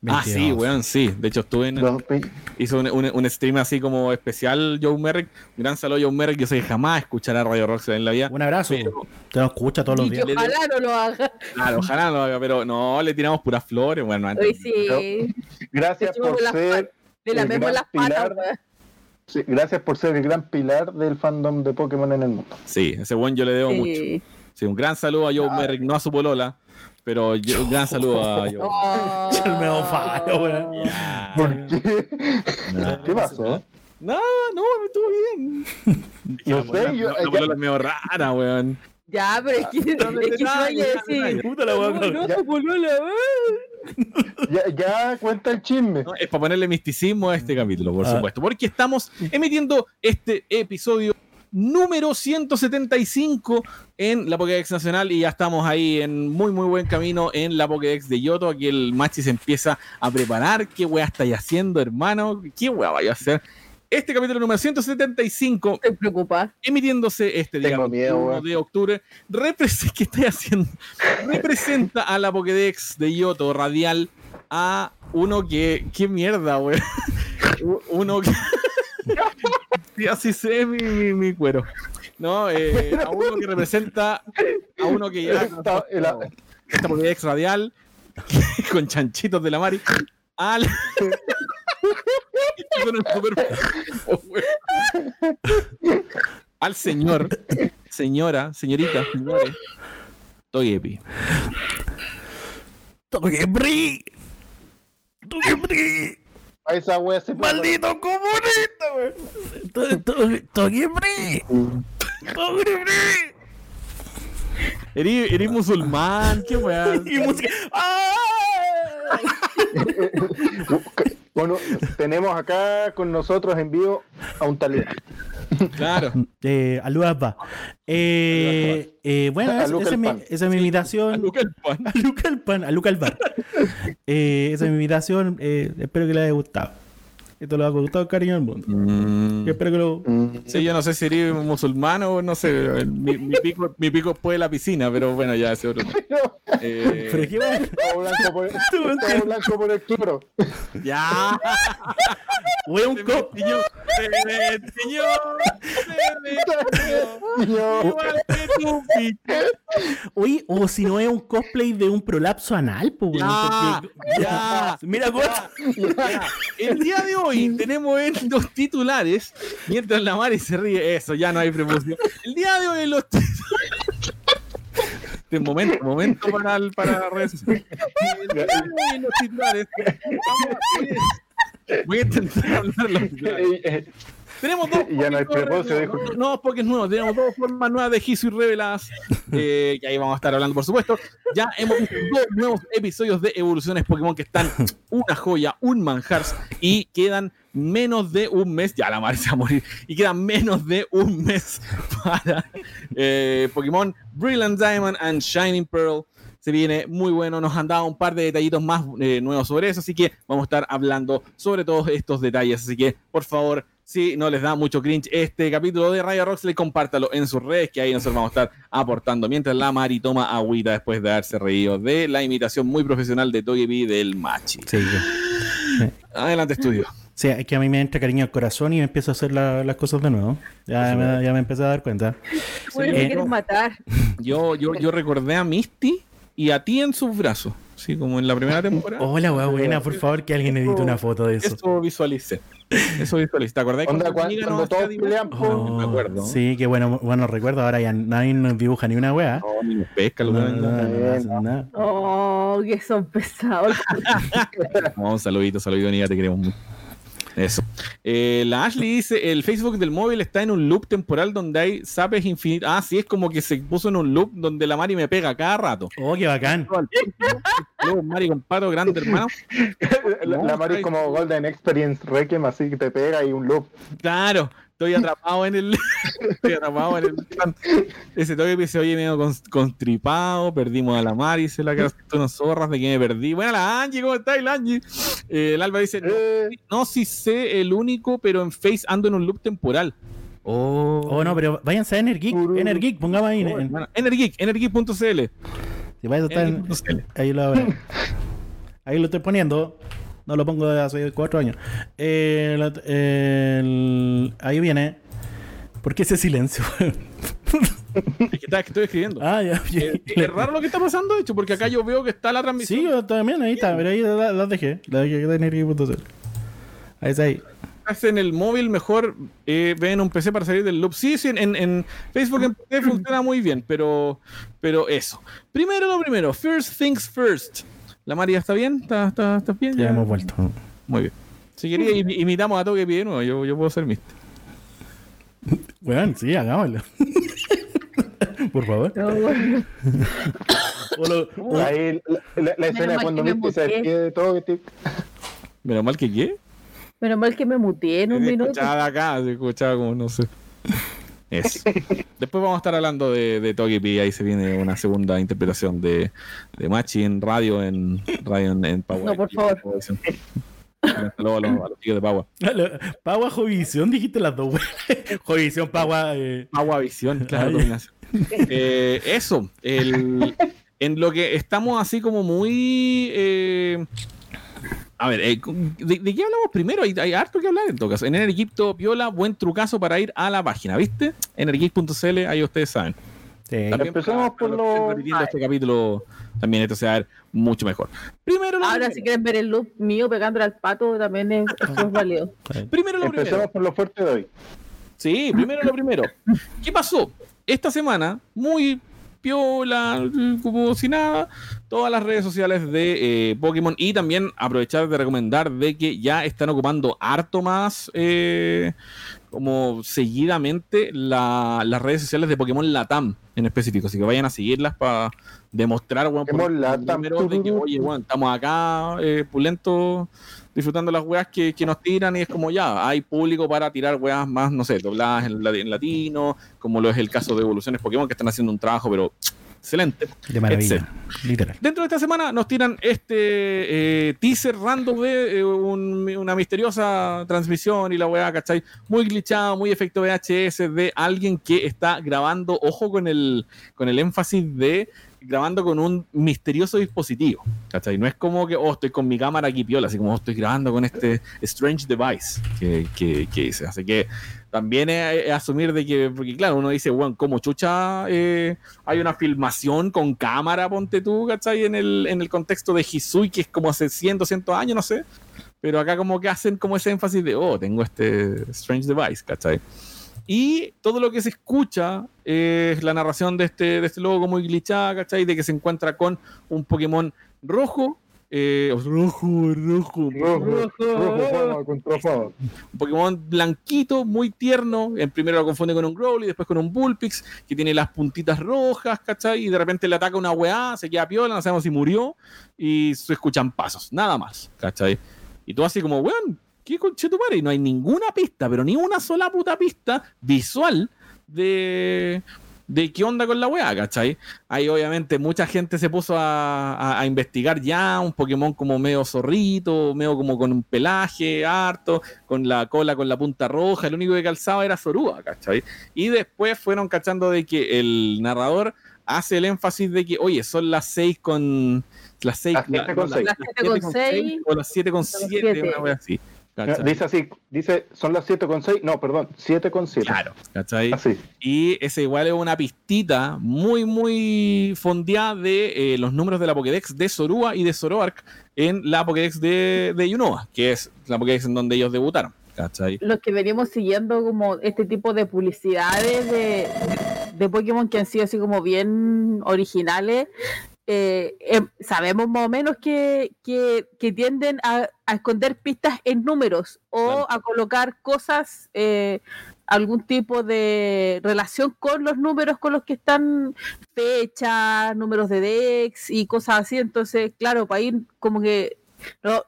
Speaker 3: Ah, sí,
Speaker 5: 22.
Speaker 3: weón, sí. De hecho, estuve en.
Speaker 4: Ve-
Speaker 3: Hizo un, un- un stream así como especial, Joe Merrick. Un gran saludo, Joe Merrick. Yo sé que jamás escuchará Radio Rockstar en la vida.
Speaker 5: Un abrazo.
Speaker 3: Pero-
Speaker 5: Te lo escucha todos los días.
Speaker 2: ojalá no lo haga.
Speaker 3: Claro, ojalá no lo haga, pero no, le tiramos puras flores. Bueno, antes-
Speaker 2: sí.
Speaker 4: Gracias por ser
Speaker 2: Le
Speaker 4: el
Speaker 2: lamemos
Speaker 4: gran
Speaker 2: las patas,
Speaker 4: sí, gracias por ser el gran pilar del fandom de Pokémon en el mundo.
Speaker 3: Sí, ese buen yo le debo mucho.
Speaker 2: Sí.
Speaker 3: Sí, un gran saludo a Joe Merrick, no a su polola, pero yo- un gran saludo a Joe.
Speaker 2: Oh.
Speaker 5: El medio falo, weón.
Speaker 3: Ya.
Speaker 4: ¿Por qué?
Speaker 3: No.
Speaker 4: ¿Qué pasó?
Speaker 3: No, no, estuvo bien.
Speaker 4: No
Speaker 3: La
Speaker 4: sé, yo-
Speaker 3: la polola es medio rara, weón.
Speaker 2: Ya, pero es que, es que decir.
Speaker 5: Puta la weá,
Speaker 2: No,
Speaker 5: cabrón.
Speaker 2: no,
Speaker 4: Ya.
Speaker 2: tu polola, weón.
Speaker 4: Ya, ya cuenta el chisme.
Speaker 3: No, es para ponerle misticismo a este capítulo, por
Speaker 5: Ah.
Speaker 3: supuesto, porque estamos emitiendo este episodio número 175 en la Pokédex Nacional y ya estamos ahí en muy muy buen camino en la Pokédex de Yoto. Aquí el Machi se empieza a preparar. ¿Qué weá estáis haciendo, hermano? ¿Qué weá vaya a hacer? Este capítulo número 175,
Speaker 2: Estoy preocupada.
Speaker 3: emitiéndose este día
Speaker 4: Tengo miedo,
Speaker 3: 1
Speaker 4: weón.
Speaker 3: de octubre, ¿qué estoy haciendo? Representa a la Pokédex de Yoto radial a uno que. ¿Qué mierda, weón? Uno que. Sí, así se ve mi, mi, mi cuero. No, eh, a uno que representa a uno que ya
Speaker 4: Está- la-
Speaker 3: esta Pokédex radial con chanchitos de la Mari al Oh, al señor señora señorita señores Togepi
Speaker 5: Togebri. Togebri.
Speaker 4: A esa wea se
Speaker 5: Maldito comunista, weón. To- to- Togebri. Togebri.
Speaker 3: eres, eres musulmán qué weá
Speaker 5: Y música. ¡Ah!
Speaker 4: Bueno, tenemos acá con nosotros en vivo a un talibán.
Speaker 3: claro
Speaker 5: Eh, Alúa va. Eh, eh, bueno,
Speaker 4: A
Speaker 5: esa, es mi, esa es mi
Speaker 3: a
Speaker 5: invitación.
Speaker 3: Luca el pan
Speaker 5: A Luca el pan, a Luca el bar. Eh, esa es mi invitación. eh, espero que les haya gustado. Esto lo ha gustado cariño al mundo.
Speaker 3: Mm.
Speaker 5: Yo espero que lo.
Speaker 3: Sí, yo no sé si eres musulmán o no sé. Mi, mi pico, mi pico es después de la piscina, pero bueno, ya ese otro. Eh,
Speaker 5: Pero qué.
Speaker 4: Todo blanco por, todo blanco por el cloro.
Speaker 3: ya.
Speaker 5: Weón, un
Speaker 3: Se me
Speaker 5: co-
Speaker 3: enseñó, se me enseñó, se me enseñó.
Speaker 4: Yo-
Speaker 3: Igual que tu pico.
Speaker 5: Oye, o si no es un cosplay de un prolapso anal, pues.
Speaker 3: Ya,
Speaker 5: porque-
Speaker 3: ya.
Speaker 5: Mira.
Speaker 3: Ya. El día de hoy tenemos en los titulares, mientras la Mari se ríe, eso, ya no hay preposición. El día de hoy en los titulares. Este momento, momento para, el, para redes de hoy en los titulares. vamos a- Voy a intentar hablar los titulares. Tenemos dos.
Speaker 4: Ya no hay
Speaker 3: nuevos,
Speaker 4: dijo.
Speaker 3: No. Tenemos dos formas nuevas de Hisu y reveladas. eh, que ahí vamos a estar hablando, por supuesto. Ya hemos visto dos nuevos episodios de evoluciones Pokémon que están una joya, un manjars. Y quedan menos de un mes. Ya la madre se va a morir. Y quedan menos de un mes para eh, Pokémon Brilliant Diamond and Shining Pearl. Se viene muy bueno, nos han dado un par de detallitos más eh, nuevos sobre eso, así que vamos a estar hablando sobre todos estos detalles. Así que, por favor, si no les da mucho cringe este capítulo de Radio Roxley, compártalo en sus redes, que ahí nosotros vamos a estar aportando. Mientras la Mari toma agüita después de haberse reído de la imitación muy profesional de Togepi del Machi.
Speaker 5: Sí, yo-
Speaker 3: Adelante, estudio.
Speaker 5: Sí, es que a mí me entra cariño al corazón y me empiezo a hacer la- las cosas de nuevo. Ya me, ya me empecé a dar cuenta.
Speaker 2: Bueno,
Speaker 5: Eh,
Speaker 2: me quieres matar.
Speaker 3: Yo, yo, yo recordé a Misty y a ti en sus brazos, así como en la primera temporada.
Speaker 5: Hola, weá buena, por favor, que alguien edite una foto de eso.
Speaker 3: Eso visualicé. Eso visualicé. ¿Te acordás cuando
Speaker 4: cuando
Speaker 3: hacía
Speaker 4: todos pelean
Speaker 5: Oh,
Speaker 3: me acuerdo.
Speaker 5: Sí, qué bueno, bueno recuerdo. Ahora ya nadie nos dibuja ni una weá.
Speaker 3: No, ni nos pesca, lo
Speaker 5: no, no, no.
Speaker 2: Oh, que son pesados.
Speaker 3: No, un saludito, saludito, Niga, te queremos mucho. Eso. Eh, la Ashley dice: el Facebook del móvil está en un loop temporal donde hay zapes infinitos. Ah, sí, es como que se puso en un loop donde la Mari me pega cada rato.
Speaker 5: Oh, qué bacán.
Speaker 3: Luego Mari con pato grande, hermano.
Speaker 4: La, la Mari es como Golden Experience Requiem, así que te pega y un loop.
Speaker 3: Claro, estoy atrapado en el. estoy atrapado en el. Ese toque que se oye medio con- constripado. Perdimos a la Mari, se la cara unas zorras de que me perdí. Bueno, la Angie, ¿cómo está la Angie? Eh, el Alba dice: no,
Speaker 4: Eh,
Speaker 3: no, sí sé el único, pero en Face ando en un loop temporal. Oh,
Speaker 5: Oh, no, pero váyanse a Energeek. Energeek, pongamos ahí. En, en-
Speaker 3: Bueno, Energic, energic.cl.
Speaker 5: si vais a estar en- ahí lo Ahí lo estoy poniendo. No lo pongo hace cuatro años. Eh, la- el- ahí viene. ¿Por qué ese silencio?
Speaker 3: Es que, que estoy escribiendo.
Speaker 5: ah, ya.
Speaker 3: Eh, es raro lo que está pasando, de hecho, porque acá yo veo que está la transmisión.
Speaker 5: Sí, yo también, ahí está, pero ahí la, la dejé. La dejé de Energeek.cl. Ahí está ahí.
Speaker 3: Estás en el móvil, mejor eh, ven un PC para salir del loop. Sí, sí, en, en Facebook en PC funciona muy bien, pero, pero eso. Primero lo primero, first things first. ¿La María está bien? ¿Está, está, está bien?
Speaker 5: Ya hemos vuelto.
Speaker 3: Muy bien. Si quería, imi- imitamos a Toque de nuevo. Yo, yo puedo ser Mist.
Speaker 5: Bueno, sí, hagámoslo. Por favor.
Speaker 2: No, bueno.
Speaker 5: O lo- o-
Speaker 4: ahí la, la- la escena cuando Misty se despide de todo. que te-
Speaker 3: Menos mal que qué.
Speaker 2: Menos mal que me muteé en un
Speaker 3: Se
Speaker 2: minuto.
Speaker 3: escuchaba acá, se escuchaba como no sé. Eso. Después vamos a estar hablando de, de Togepi. Ahí se viene una segunda interpretación de, de Machi en radio, en radio en, en Power.
Speaker 2: No, por favor.
Speaker 3: Saludos a los, a los chicos de Pagua.
Speaker 5: Pagua Jovisión, dijiste las dos. Jovisión, Pagua. Eh.
Speaker 3: Pagua Visión, claro. Eh, eso, el, en lo que estamos así como muy... eh, a ver, eh, ¿de, de qué hablamos primero? Hay, hay harto que hablar en todo caso. En Energipto, Piola, buen trucazo para ir a la página, ¿viste? Energip.cl, ahí ustedes saben.
Speaker 5: Sí.
Speaker 4: Empezamos por
Speaker 3: los
Speaker 4: lo-
Speaker 3: repitiendo este capítulo, también esto se va a ver mucho mejor. Primero lo
Speaker 2: Ahora, si
Speaker 3: primero.
Speaker 2: quieren ver el loop mío pegándole al pato, también es, es válido.
Speaker 3: Primero lo primero.
Speaker 4: Empezamos por lo fuerte de hoy.
Speaker 3: Sí, primero lo primero. ¿Qué pasó? Esta semana, muy piola, como si nada, todas las redes sociales de eh, Pokémon y también aprovechar de recomendar de que ya están ocupando harto más eh, como seguidamente la- las redes sociales de Pokémon Latam en específico, así que vayan a seguirlas para demostrar bueno,
Speaker 4: Pokémon Latam,
Speaker 3: de que, oye, bueno, estamos acá eh, pulentos disfrutando las weas que, que nos tiran y es como ya, hay público para tirar weas más, no sé, dobladas en, en latino, como lo es el caso de Evoluciones Pokémon, que están haciendo un trabajo, pero excelente.
Speaker 5: De maravilla. Literal.
Speaker 3: Dentro de esta semana nos tiran este eh, teaser random de eh, un- una misteriosa transmisión y la weá, ¿cachai? Muy glitchado, muy efecto VHS de alguien que está grabando, ojo con el, con el énfasis de grabando con un misterioso dispositivo, ¿cachai? No es como que, oh, estoy con mi cámara aquí piola, así como "Oh, estoy grabando con este strange device que, que, que hice. Así que también es, es asumir de que, porque claro, uno dice, bueno, como chucha eh, hay una filmación con cámara, ponte tú, ¿cachai? En el, en el contexto de Hisui, que es como hace 100, 200 años, no sé. Pero acá como que hacen como ese énfasis de, oh, tengo este strange device, ¿cachai? Y todo lo que se escucha es la narración de este, de este logo muy glitchada, ¿cachai? De que se encuentra con un Pokémon rojo. eh, rojo, rojo,
Speaker 4: Rojo, rojo, fama contra fama.
Speaker 3: un Pokémon blanquito, muy tierno. En primero lo confunde con un Growly, después con un Bullpix, que tiene las puntitas rojas, ¿cachai? Y de repente le ataca una weá, se queda piola, no sabemos si murió, y se escuchan pasos, nada más, ¿cachai? Y tú así como, weón, ¿qué conchetumare? Y no hay ninguna pista, pero ni una sola puta pista visual de, de qué onda con la weá, ¿cachai? Ahí obviamente mucha gente se puso a, a- a investigar ya un Pokémon como medio zorrito, medio como con un pelaje harto, con la cola con la punta roja, el único que calzaba era Zorua, ¿cachai? Y después fueron cachando de que el narrador hace el énfasis de que, oye, son las 6 con... Las 6
Speaker 4: Las siete con seis.
Speaker 2: Las siete con seis.
Speaker 3: o las 7 con
Speaker 2: Las
Speaker 3: 7,
Speaker 2: siete.
Speaker 3: una wea así. ¿Cachai?
Speaker 4: Dice así, dice, son las 7 con 6, no, perdón, 7 con 7.
Speaker 3: Claro, ¿cachai?
Speaker 4: Así.
Speaker 3: Y ese igual es una pistita muy, muy fondeada de eh, los números de la Pokédex de Zorua y de Zoroark en la Pokédex de, de Yunoa, que es la Pokédex en donde ellos debutaron. ¿Cachai?
Speaker 2: Los que venimos siguiendo como este tipo de publicidades de, de Pokémon que han sido así como bien originales, eh, eh, sabemos más o menos que, que, que tienden a, a esconder pistas en números o
Speaker 3: Claro.
Speaker 2: a colocar cosas, eh, algún tipo de relación con los números con los que están fechas, números de Dex y cosas así. Entonces, claro, para ir como que no,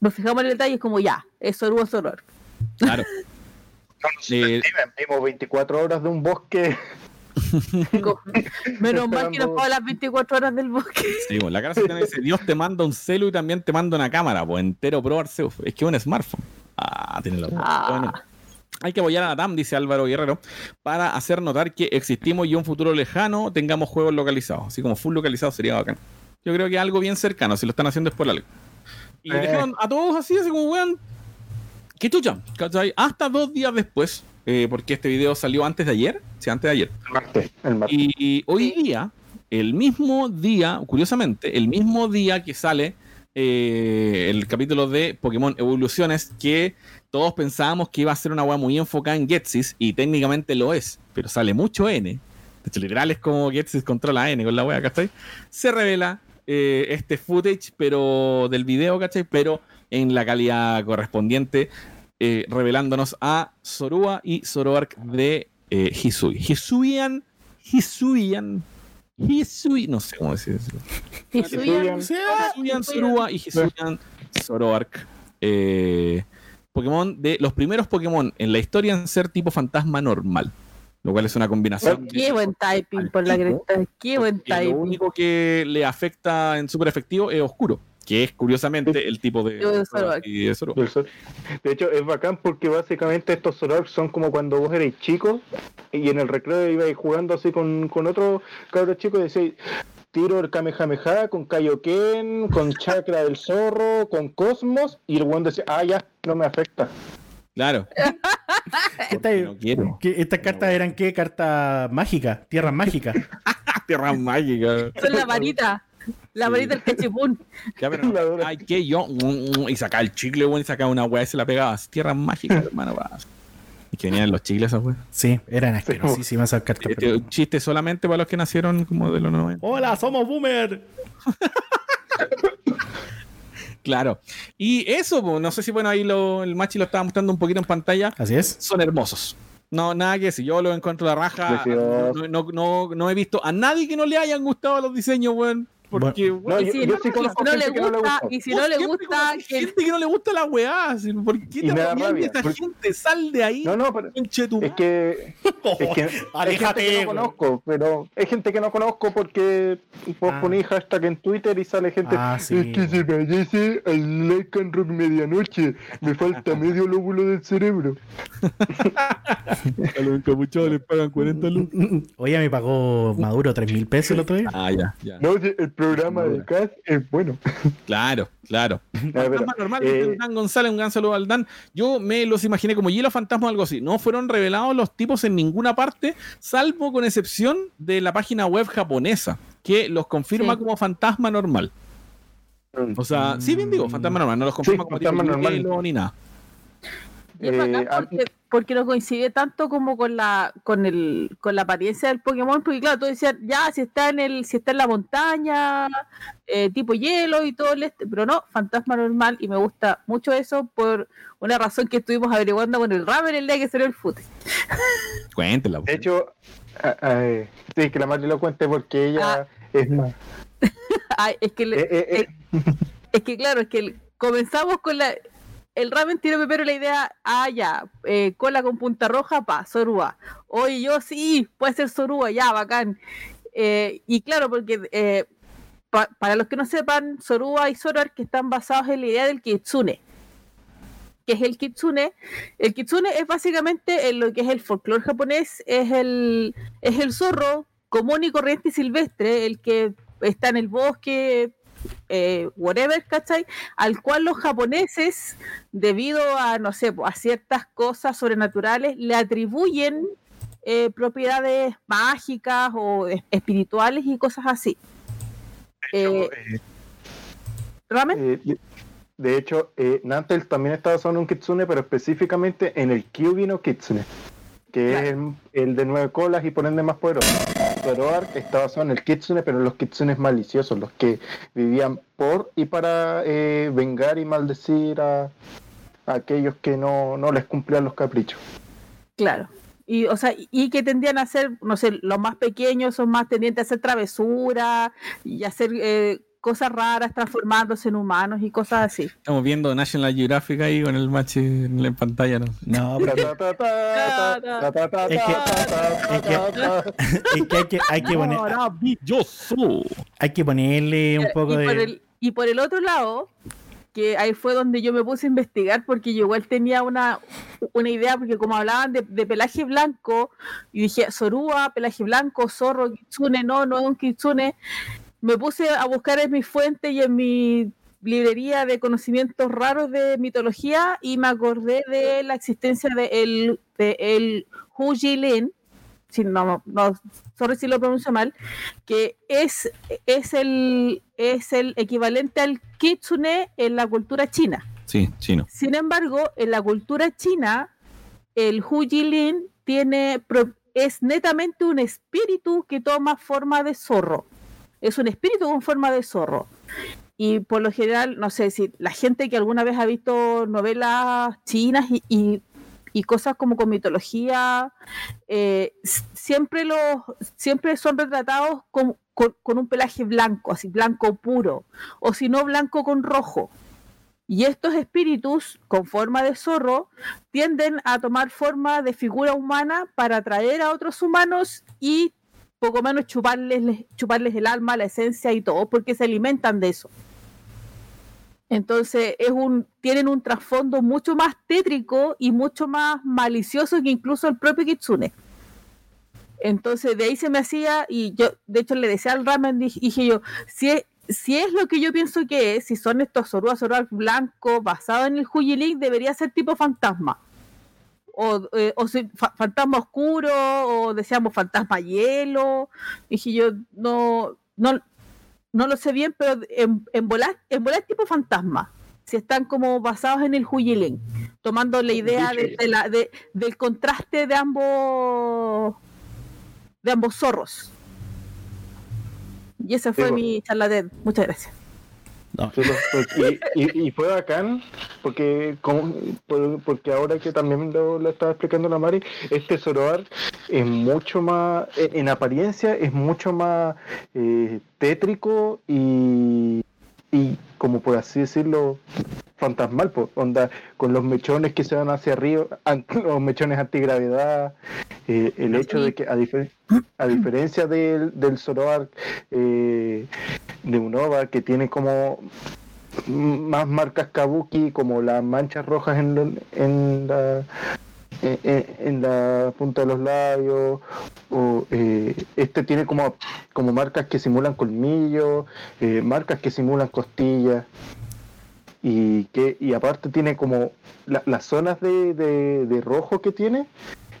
Speaker 2: nos fijamos en el detalle, es como ya, es Sorua Soror.
Speaker 3: Claro. Eh,
Speaker 4: Vimos 24 horas de un bosque.
Speaker 2: Menos mal que nos paga las 24 horas del bosque.
Speaker 3: sí, bueno, la cara se te dice, Dios te manda un celu y también te manda una cámara, pues entero Pro Arceus. Es que es un smartphone. Ah, tiene la
Speaker 2: Ah.
Speaker 3: Bueno. Hay que apoyar a la TAM, dice Álvaro Guerrero, para hacer notar que existimos y en un futuro lejano tengamos juegos localizados. Así como full localizados sería bacán. Yo creo que algo bien cercano, si lo están haciendo es por algo. Y
Speaker 4: Eh.
Speaker 3: dejaron a todos así, así como, weón, qué chucha, ¿cachai? Hasta dos días después, eh, porque este video salió antes de ayer, sí, antes de ayer.
Speaker 4: El martes. El martes.
Speaker 3: Y hoy día, el mismo día, curiosamente, el mismo día que sale eh, el capítulo de Pokémon Evoluciones, que todos pensábamos que iba a ser una weá muy enfocada en Getsis, y técnicamente lo es, pero sale mucho N. De hecho, literal es como Getsis controla N con la weá, ¿cachai? Se revela eh, este footage, pero del video, ¿cachai? Pero en la calidad correspondiente, eh, revelándonos a Zorua y Zoroark de eh, Hisui. Hisuian, Hisuian, Hisui, no sé cómo decir eso.
Speaker 2: Hisuian,
Speaker 3: Hisuian Zorua y Hisuian Zoroark. eh, Pokémon de los primeros Pokémon en la historia en ser tipo fantasma normal. Lo cual es una combinación. de-
Speaker 2: Qué buen typing por la cresta. Qué buen
Speaker 3: porque Lo
Speaker 2: typing.
Speaker 3: único que le afecta en super efectivo es oscuro. Que es curiosamente el tipo de,
Speaker 2: de Zoroark.
Speaker 3: y de Zoroark.
Speaker 4: De hecho, es bacán porque básicamente estos Zoroark son como cuando vos erais chico y en el recreo ibais jugando así con, con otro cabro chico y decís, tiro el Kamehameha con Kaioken, con Chakra del Zorro, con Cosmos, y el buen decía, ah, ya, no me afecta.
Speaker 3: Claro.
Speaker 5: ¿Qué
Speaker 3: Porque
Speaker 5: tal?
Speaker 3: no quiero.
Speaker 5: ¿Qué- ¿Estas cartas eran qué? Cartas mágicas, tierras mágicas.
Speaker 3: Tierra mágica.
Speaker 2: Esa es la varita. La
Speaker 3: Sí.
Speaker 2: varita del cachipún.
Speaker 3: Ya, pero no,
Speaker 4: La
Speaker 3: ay, que yo. Y sacaba el chicle, weón, y sacaba una weá y se la pegaba. Tierra mágica, hermano. va. Y que venían los chicles esas weas.
Speaker 5: Sí, eran asquerosísimas esas cartas.
Speaker 3: Este, un chiste solamente para los que nacieron como de los 90.
Speaker 5: Hola, somos boomer.
Speaker 3: Claro. Y eso, no sé si bueno, ahí lo, el machi lo estaba mostrando un poquito en pantalla.
Speaker 5: Así es.
Speaker 3: Son hermosos. No, nada que decir. Yo lo encuentro de raja. No, no, no, no he visto a nadie que no le hayan gustado los diseños, weón. Porque, weón,
Speaker 4: No, yo-
Speaker 2: si
Speaker 4: yo
Speaker 2: no,
Speaker 4: sí
Speaker 2: y
Speaker 4: conozco
Speaker 2: si no
Speaker 4: gente
Speaker 2: le gusta, y si no le gusta, que-
Speaker 3: gente que no le gusta la weá. ¿Por qué te esa
Speaker 4: porque-
Speaker 3: gente? Sal de ahí.
Speaker 4: No, no, pero es que Es que hay gente que no conozco, pero hay gente que no conozco porque vos
Speaker 5: Ah.
Speaker 4: ponís hashtag en Twitter y sale gente.
Speaker 5: Ah, sí.
Speaker 4: Es que se parece al Lycan Rock Medianoche. Me falta medio lóbulo del cerebro.
Speaker 3: A los encapuchados les pagan 40 lucas.
Speaker 5: Oye, me pagó Maduro 3 mil pesos el otro día.
Speaker 3: Ah, ya, ya.
Speaker 4: No, el programa de Cas es bueno.
Speaker 3: Claro, claro. Fantasma normal,
Speaker 4: eh,
Speaker 3: Dan González, un gran saludo al Dan. Yo me los imaginé como hielo fantasma o algo así. No fueron revelados los tipos en ninguna parte, salvo con excepción de la página web japonesa, que los confirma
Speaker 2: Sí.
Speaker 3: como fantasma normal. O sea, sí, bien digo, fantasma normal, no los confirma como
Speaker 4: fantasma
Speaker 3: tipo
Speaker 4: normal.
Speaker 3: ni nada.
Speaker 2: Y es
Speaker 4: Eh,
Speaker 2: bacán
Speaker 4: a-
Speaker 2: porque, porque no coincide tanto como con la con el con la apariencia del Pokémon, porque claro, tú decías, ya, si está en el, si está en la montaña, eh, tipo hielo y todo el este, pero no, fantasma normal, y me gusta mucho eso por una razón que estuvimos averiguando con el Raven el día que salió el footage.
Speaker 3: Cuéntela.
Speaker 4: de hecho, ah, ah, eh, sí, que la madre lo cuente porque ella es más.
Speaker 2: Ay, es que le-
Speaker 4: Eh, eh, eh,
Speaker 2: Es que claro, es que el- comenzamos con la. El ramen tiro primero la idea, ah, ya, eh, cola con punta roja, pa, Sorúa. Oye, yo sí, puede ser Sorúa, ya, bacán. Eh, y claro, porque eh, pa- para los que no sepan, Sorúa y Zoroark que están basados en la idea del Kitsune. que es el Kitsune? El Kitsune es básicamente en lo que es el folclore japonés, es el, es el zorro común y corriente y silvestre, el que está en el bosque, eh, whatever, ¿cachai? Al cual los japoneses, debido a, no sé, a ciertas cosas sobrenaturales, le atribuyen eh, propiedades mágicas o es- espirituales y cosas así. Eh, ¿Ramen?
Speaker 4: De- hecho, eh, Nantel también está basado en un kitsune, pero específicamente en el Kyubi no Kitsune, que
Speaker 2: Claro.
Speaker 4: es el, el de nueve colas y por ende más poderoso. Zoroark está basado en el kitsune, pero en los kitsunes maliciosos, los que vivían por y para eh, vengar y maldecir a, a aquellos que no, no les cumplían los caprichos.
Speaker 2: Claro. Y, o sea, y- que tendían a ser, no sé, los más pequeños son más tendientes a hacer travesuras y hacer eh, cosas raras transformándose en humanos y cosas así.
Speaker 3: Estamos viendo National Geographic ahí con el match en la pantalla, ¿no?
Speaker 5: No,
Speaker 4: ta,
Speaker 5: Es que- es es hay que, hay que, poner,
Speaker 3: Maravilloso.
Speaker 5: hay que ponerle un poco
Speaker 2: y, por
Speaker 5: de.
Speaker 2: el, y por el otro lado, que ahí fue donde yo me puse a investigar porque yo igual tenía una, una idea, porque como hablaban de, de pelaje blanco, y dije, Sorúa, pelaje blanco, zorro, kitsune, no, no es un kitsune, me puse a buscar en mi fuente y en mi librería de conocimientos raros de mitología y me acordé de la existencia de el, de el Hujilin, si no, no, sorry si lo pronuncio mal, que es, es, el, es el equivalente al kitsune en la cultura china.
Speaker 3: Sí, chino.
Speaker 2: Sin embargo, en la cultura china, el Hujilin tiene, pro- es netamente un espíritu que toma forma de zorro. Es un espíritu con forma de zorro. Y por lo general, no sé si la gente que alguna vez ha visto novelas chinas y, y- cosas como con mitología, eh, siempre, los, siempre son retratados con, con- con un pelaje blanco, así blanco puro, o si no blanco con rojo. Y estos espíritus con forma de zorro tienden a tomar forma de figura humana para atraer a otros humanos y poco menos chuparles, chuparles el alma, la esencia y todo, porque se alimentan de eso. Entonces es un, tienen un trasfondo mucho más tétrico y mucho más malicioso que incluso el propio Kitsune. Entonces de ahí se me hacía, y yo de hecho le decía al ramen, dije, dije yo, si es, si es lo que yo pienso que es, si son estos Zorua Zorua blancos basados en el Huyi debería ser tipo fantasma. O, eh, o si- fa- fantasma oscuro, o decíamos fantasma hielo. Dije yo, no, no, no lo sé bien, pero en, en volar, en volar tipo fantasma. Si están como basados en el Huyi tomando la idea de, de la, de- del contraste de ambos de ambos zorros. Y esa fue
Speaker 4: Sí,
Speaker 2: mi charla de Muchas gracias.
Speaker 4: Pues, pues, y, fue bacán porque porque ahora que también lo, estaba explicando la Mari, este Zoroark es mucho más, en apariencia es mucho más eh, tétrico y, y como por así decirlo fantasmal, pues, onda, con los mechones que se van hacia arriba, los mechones antigravedad, eh, el hecho de que a, difer- a diferencia del, del Zoroark eh, de Unova, que tiene como más marcas kabuki, como las manchas rojas en, en la en, en- en la punta de los labios, o eh, este tiene como, como marcas que simulan colmillos, eh, marcas que simulan costillas, y que y aparte tiene como la- las zonas de, de- de rojo que tiene,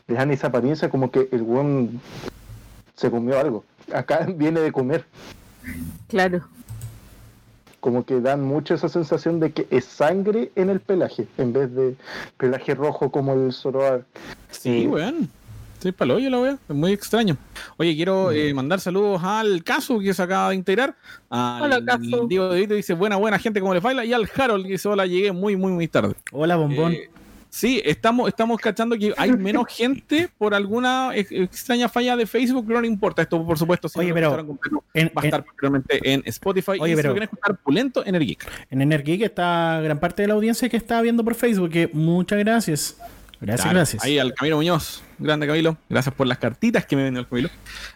Speaker 4: le dan esa apariencia como que el buen se comió algo. Acá viene de comer
Speaker 2: Claro.
Speaker 4: Como que dan mucho esa sensación de que es sangre en el pelaje, en vez de pelaje rojo como el Zoroark.
Speaker 3: Sí, weón. Estoy palo yo la wea. Es muy extraño. Oye, quiero eh, mandar saludos al Casu que se acaba de integrar. Al
Speaker 2: Hola, Casu.
Speaker 3: Diego de Vito dice buena, buena gente como le baila. Y al Harold que dice hola, llegué muy, muy, muy tarde.
Speaker 5: Hola, bombón.
Speaker 3: Eh, sí, estamos, estamos cachando que hay menos gente por alguna ex- extraña falla de Facebook, pero no importa. Esto, por supuesto, si
Speaker 5: Oye,
Speaker 3: no lo
Speaker 5: pero
Speaker 3: escucharon completo,
Speaker 5: en,
Speaker 3: va a estar posteriormente en Spotify.
Speaker 5: Oye,
Speaker 3: y si
Speaker 5: pero-
Speaker 3: lo quieren escuchar pulento, en Geek.
Speaker 5: en está gran parte de la audiencia que está viendo por Facebook. Que muchas gracias. Gracias,
Speaker 3: Claro,
Speaker 5: gracias.
Speaker 3: Ahí al Camilo Muñoz. Grande Camilo. Gracias por las cartitas que me vendió el Camilo.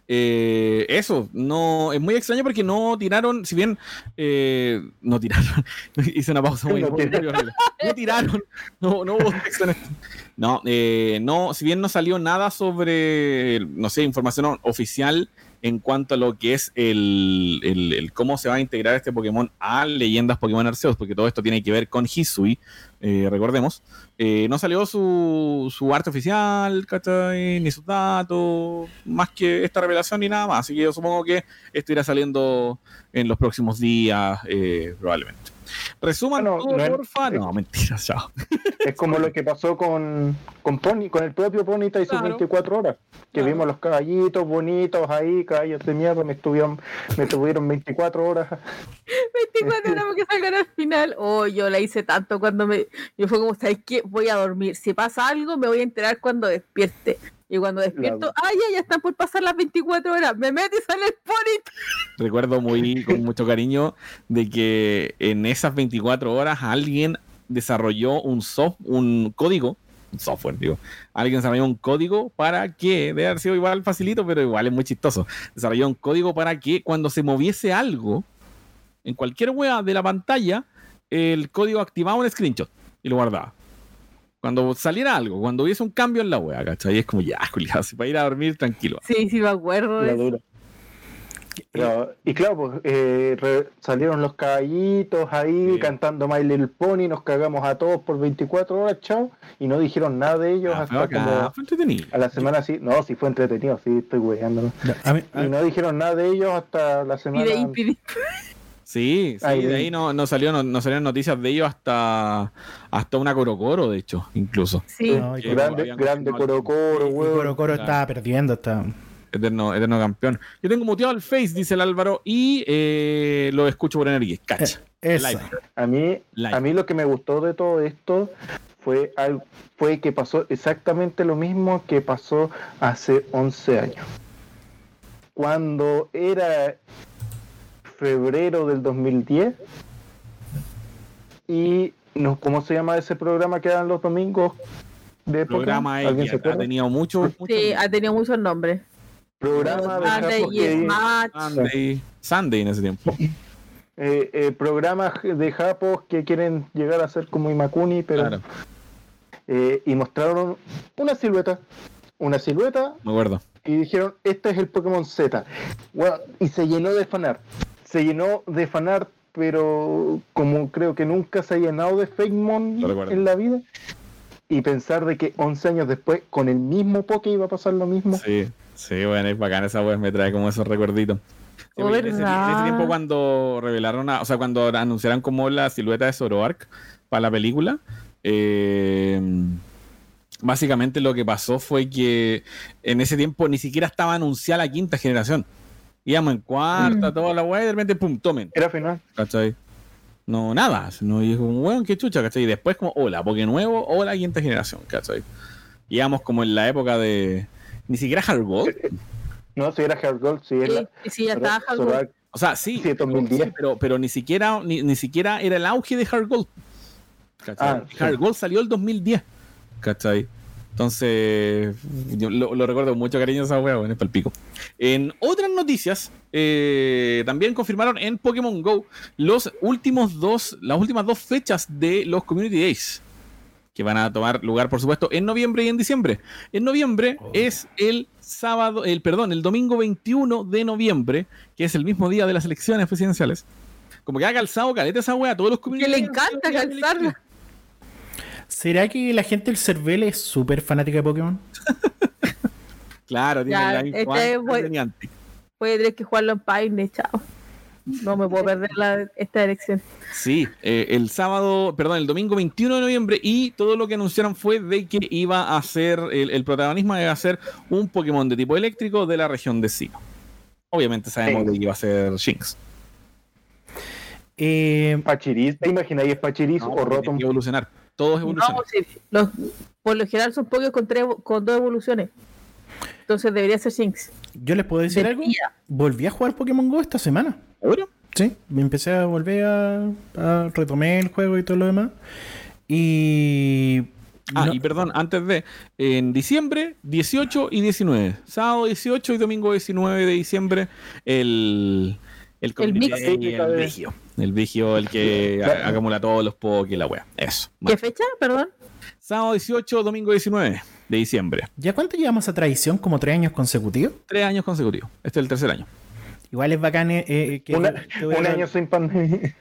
Speaker 3: Eh, eso, no, es muy extraño porque no tiraron, si bien eh, no tiraron, hice una pausa muy,
Speaker 4: No
Speaker 3: muy- muy horrible. No tiraron, no, no hubo texto en esto. No, eh, no, si bien no salió nada sobre, no sé, información oficial en cuanto a lo que es el, cómo se va a integrar este Pokémon a leyendas Pokémon Arceus, porque todo esto tiene que ver con Hisui, eh, recordemos. Eh, no salió su, su arte oficial, ¿cachai? Ni sus datos, más que esta revelación ni nada más. Así que yo supongo que esto irá saliendo en los próximos días, eh, probablemente. Resuman
Speaker 4: Bueno,
Speaker 3: todo,
Speaker 4: no es-
Speaker 3: porfa. No, mentira, chao.
Speaker 4: Es como lo que pasó con, con Pony, con el propio Pony y sus
Speaker 3: Claro.
Speaker 4: 24 horas. Que
Speaker 3: Claro.
Speaker 4: vimos los caballitos bonitos ahí, caballos de mierda, me estuvieron, me tuvieron 24 horas.
Speaker 2: 24 horas que salgan al final. Oh, yo la hice tanto cuando me. Yo fue como, ¿sabes qué? Voy a dormir. Si pasa algo, me voy a enterar cuando despierte. Y cuando despierto, ah, ya, ya están por pasar las 24 horas. Me meto y sale el pony.
Speaker 3: Recuerdo muy con mucho cariño de que en esas 24 horas alguien desarrolló un soft, un código, un software, digo, alguien desarrolló un código para que, debe haber sido igual facilito, pero igual es muy chistoso. Desarrolló un código para que cuando se moviese algo en cualquier wea de la pantalla, el código activaba un screenshot y lo guardaba. Cuando saliera algo, cuando hubiese un cambio en la wea, ¿cachai? Y es como ya, culiado, si para ir a dormir tranquilo.
Speaker 2: Sí, sí, me acuerdo. de
Speaker 4: La
Speaker 2: eso.
Speaker 4: dura. Pero- y claro, pues, eh, re- salieron los caballitos ahí
Speaker 3: Sí.
Speaker 4: cantando My Little Pony, nos cagamos a todos por 24 horas, chao, y no dijeron nada de ellos
Speaker 3: Ah,
Speaker 4: hasta como
Speaker 3: fue entretenido.
Speaker 4: a la semana sí, no, sí fue entretenido, sí, estoy weando.
Speaker 5: No,
Speaker 4: Y no dijeron nada de ellos hasta la
Speaker 2: Y
Speaker 4: semana.
Speaker 2: de ahí pidi-
Speaker 3: Sí, sí,
Speaker 4: Ahí,
Speaker 3: de
Speaker 4: ahí.
Speaker 3: no, no salió, no, no salieron noticias de ellos hasta, hasta una Coro Coro, de hecho, incluso.
Speaker 2: Sí.
Speaker 5: no, y
Speaker 4: grande, grande Coro Coro,
Speaker 5: y
Speaker 4: weón.
Speaker 5: Coro Coro está perdiendo. Está...
Speaker 3: Eterno, eterno campeón. Yo tengo muteado el Face, dice el Álvaro, y eh, lo escucho por energía. Cacha. Live.
Speaker 4: A mí,
Speaker 3: Live.
Speaker 4: a mí lo que me gustó de todo esto fue, al- fue que pasó exactamente lo mismo que pasó hace 11 años. Cuando era febrero del 2010 y no, ¿cómo se llama ese programa que dan los domingos? De
Speaker 3: El programa?
Speaker 4: ¿Alguien se
Speaker 3: ha tenido mucho, mucho
Speaker 2: Sí, ha tenido muchos nombres.
Speaker 4: Programa de
Speaker 2: Sunday
Speaker 4: que-.
Speaker 3: Sunday, Sunday en ese tiempo.
Speaker 4: eh, eh, programas de japos que quieren llegar a ser como Imakuni, pero
Speaker 3: Claro,
Speaker 4: eh, y mostraron una silueta, una silueta
Speaker 3: me acuerdo.
Speaker 4: y dijeron este es el Pokémon Z. Bueno, y se llenó de fanart, se llenó de fanart, pero como creo que nunca se ha llenado de
Speaker 3: recuerdo.
Speaker 4: en la vida. Y pensar de que 11 años después con el mismo Poké iba a pasar lo mismo.
Speaker 3: Sí, sí, bueno, es bacán esa web, me trae como esos recuerditos. Sí,
Speaker 2: Oh,
Speaker 3: en, ese, tiempo cuando revelaron, a- o sea, cuando anunciaron como la silueta de Zoroark para la película, eh, básicamente lo que pasó fue que en ese tiempo ni siquiera estaba anunciada la quinta generación. Íbamos en cuarta,
Speaker 2: Mm.
Speaker 3: toda la weá, y de repente, pum, tomen.
Speaker 4: Era final.
Speaker 3: ¿Cachai? No, nada. No, y dijo, weón, qué chucha, ¿cachai? Y después como, hola, Poké nuevo o la quinta generación, ¿cachai? Íbamos como en la época de... Ni siquiera Hard Gold.
Speaker 4: No, si era Heart Gold, si era.
Speaker 2: Sí, sí, ya estaba Hard Gold.
Speaker 3: O sea, sí,
Speaker 4: Sí, 2010.
Speaker 3: pero, pero ni siquiera ni, ni siquiera era el auge de Hard Gold. ¿Cachai?
Speaker 4: Ah, sí.
Speaker 3: Hard Gold salió el 2010. ¿Cachai? Entonces, yo lo, lo recuerdo con mucho cariño esa wea, bueno, es palpico. En otras noticias, eh, también confirmaron en Pokémon Go los últimos dos, las últimas dos fechas de los Community Days. Que van a tomar lugar, por supuesto, en noviembre y en diciembre. En noviembre
Speaker 5: Oh.
Speaker 3: es el sábado, el perdón, el domingo 21 de noviembre, que es el mismo día de las elecciones presidenciales. Como que ha calzado caleta esa wea, todos los
Speaker 2: Que
Speaker 3: community
Speaker 2: le
Speaker 3: Days
Speaker 2: encanta calzarla.
Speaker 5: ¿Será que la gente del Cervel es súper fanática de Pokémon?
Speaker 3: Claro, tiene
Speaker 2: Ya,
Speaker 3: la misma
Speaker 2: este
Speaker 3: de Niantic.
Speaker 2: Puede tener que jugarlo en Paine, chao. No me puedo perder la- esta elección.
Speaker 3: Sí, eh, el sábado, perdón, el domingo 21 de noviembre y todo lo que anunciaron fue de que iba a ser, el, el protagonismo iba a ser un Pokémon de tipo eléctrico de la región de Sino. Obviamente sabemos
Speaker 4: Sí.
Speaker 3: que iba a ser Shinx.
Speaker 5: Eh,
Speaker 4: Pachiris, ¿te imagináis Pachiris
Speaker 3: No,
Speaker 4: o Rotom?
Speaker 3: que evolucionar. Todos evolucionan.
Speaker 2: No, sí, los, por lo general son Pokémon con, tres, con dos evoluciones. Entonces debería ser Jinx.
Speaker 5: yo les puedo decir
Speaker 2: De
Speaker 5: algo.
Speaker 2: tía.
Speaker 5: Volví a jugar Pokémon Go esta semana.
Speaker 3: ¿Seguro?
Speaker 5: Sí, me empecé a volver a, a retomé el juego y todo lo demás. Y.
Speaker 3: Ah,
Speaker 5: no-
Speaker 3: y perdón, antes de, en diciembre 18 y 19, sábado 18 y domingo 19 de diciembre, el, el,
Speaker 2: mix.
Speaker 3: day, el vigio. El vigio, el que a- acumula todos los Poké, la wea. Eso.
Speaker 2: ¿Qué fecha? Perdón.
Speaker 3: Sábado 18, domingo 19 de diciembre.
Speaker 5: ¿Ya cuánto llevamos a tradición? ¿Como tres años consecutivos?
Speaker 3: Tres años consecutivos. Este es el tercer año.
Speaker 5: Igual es bacán eh, eh, que.
Speaker 4: Una- un año sin pandemia.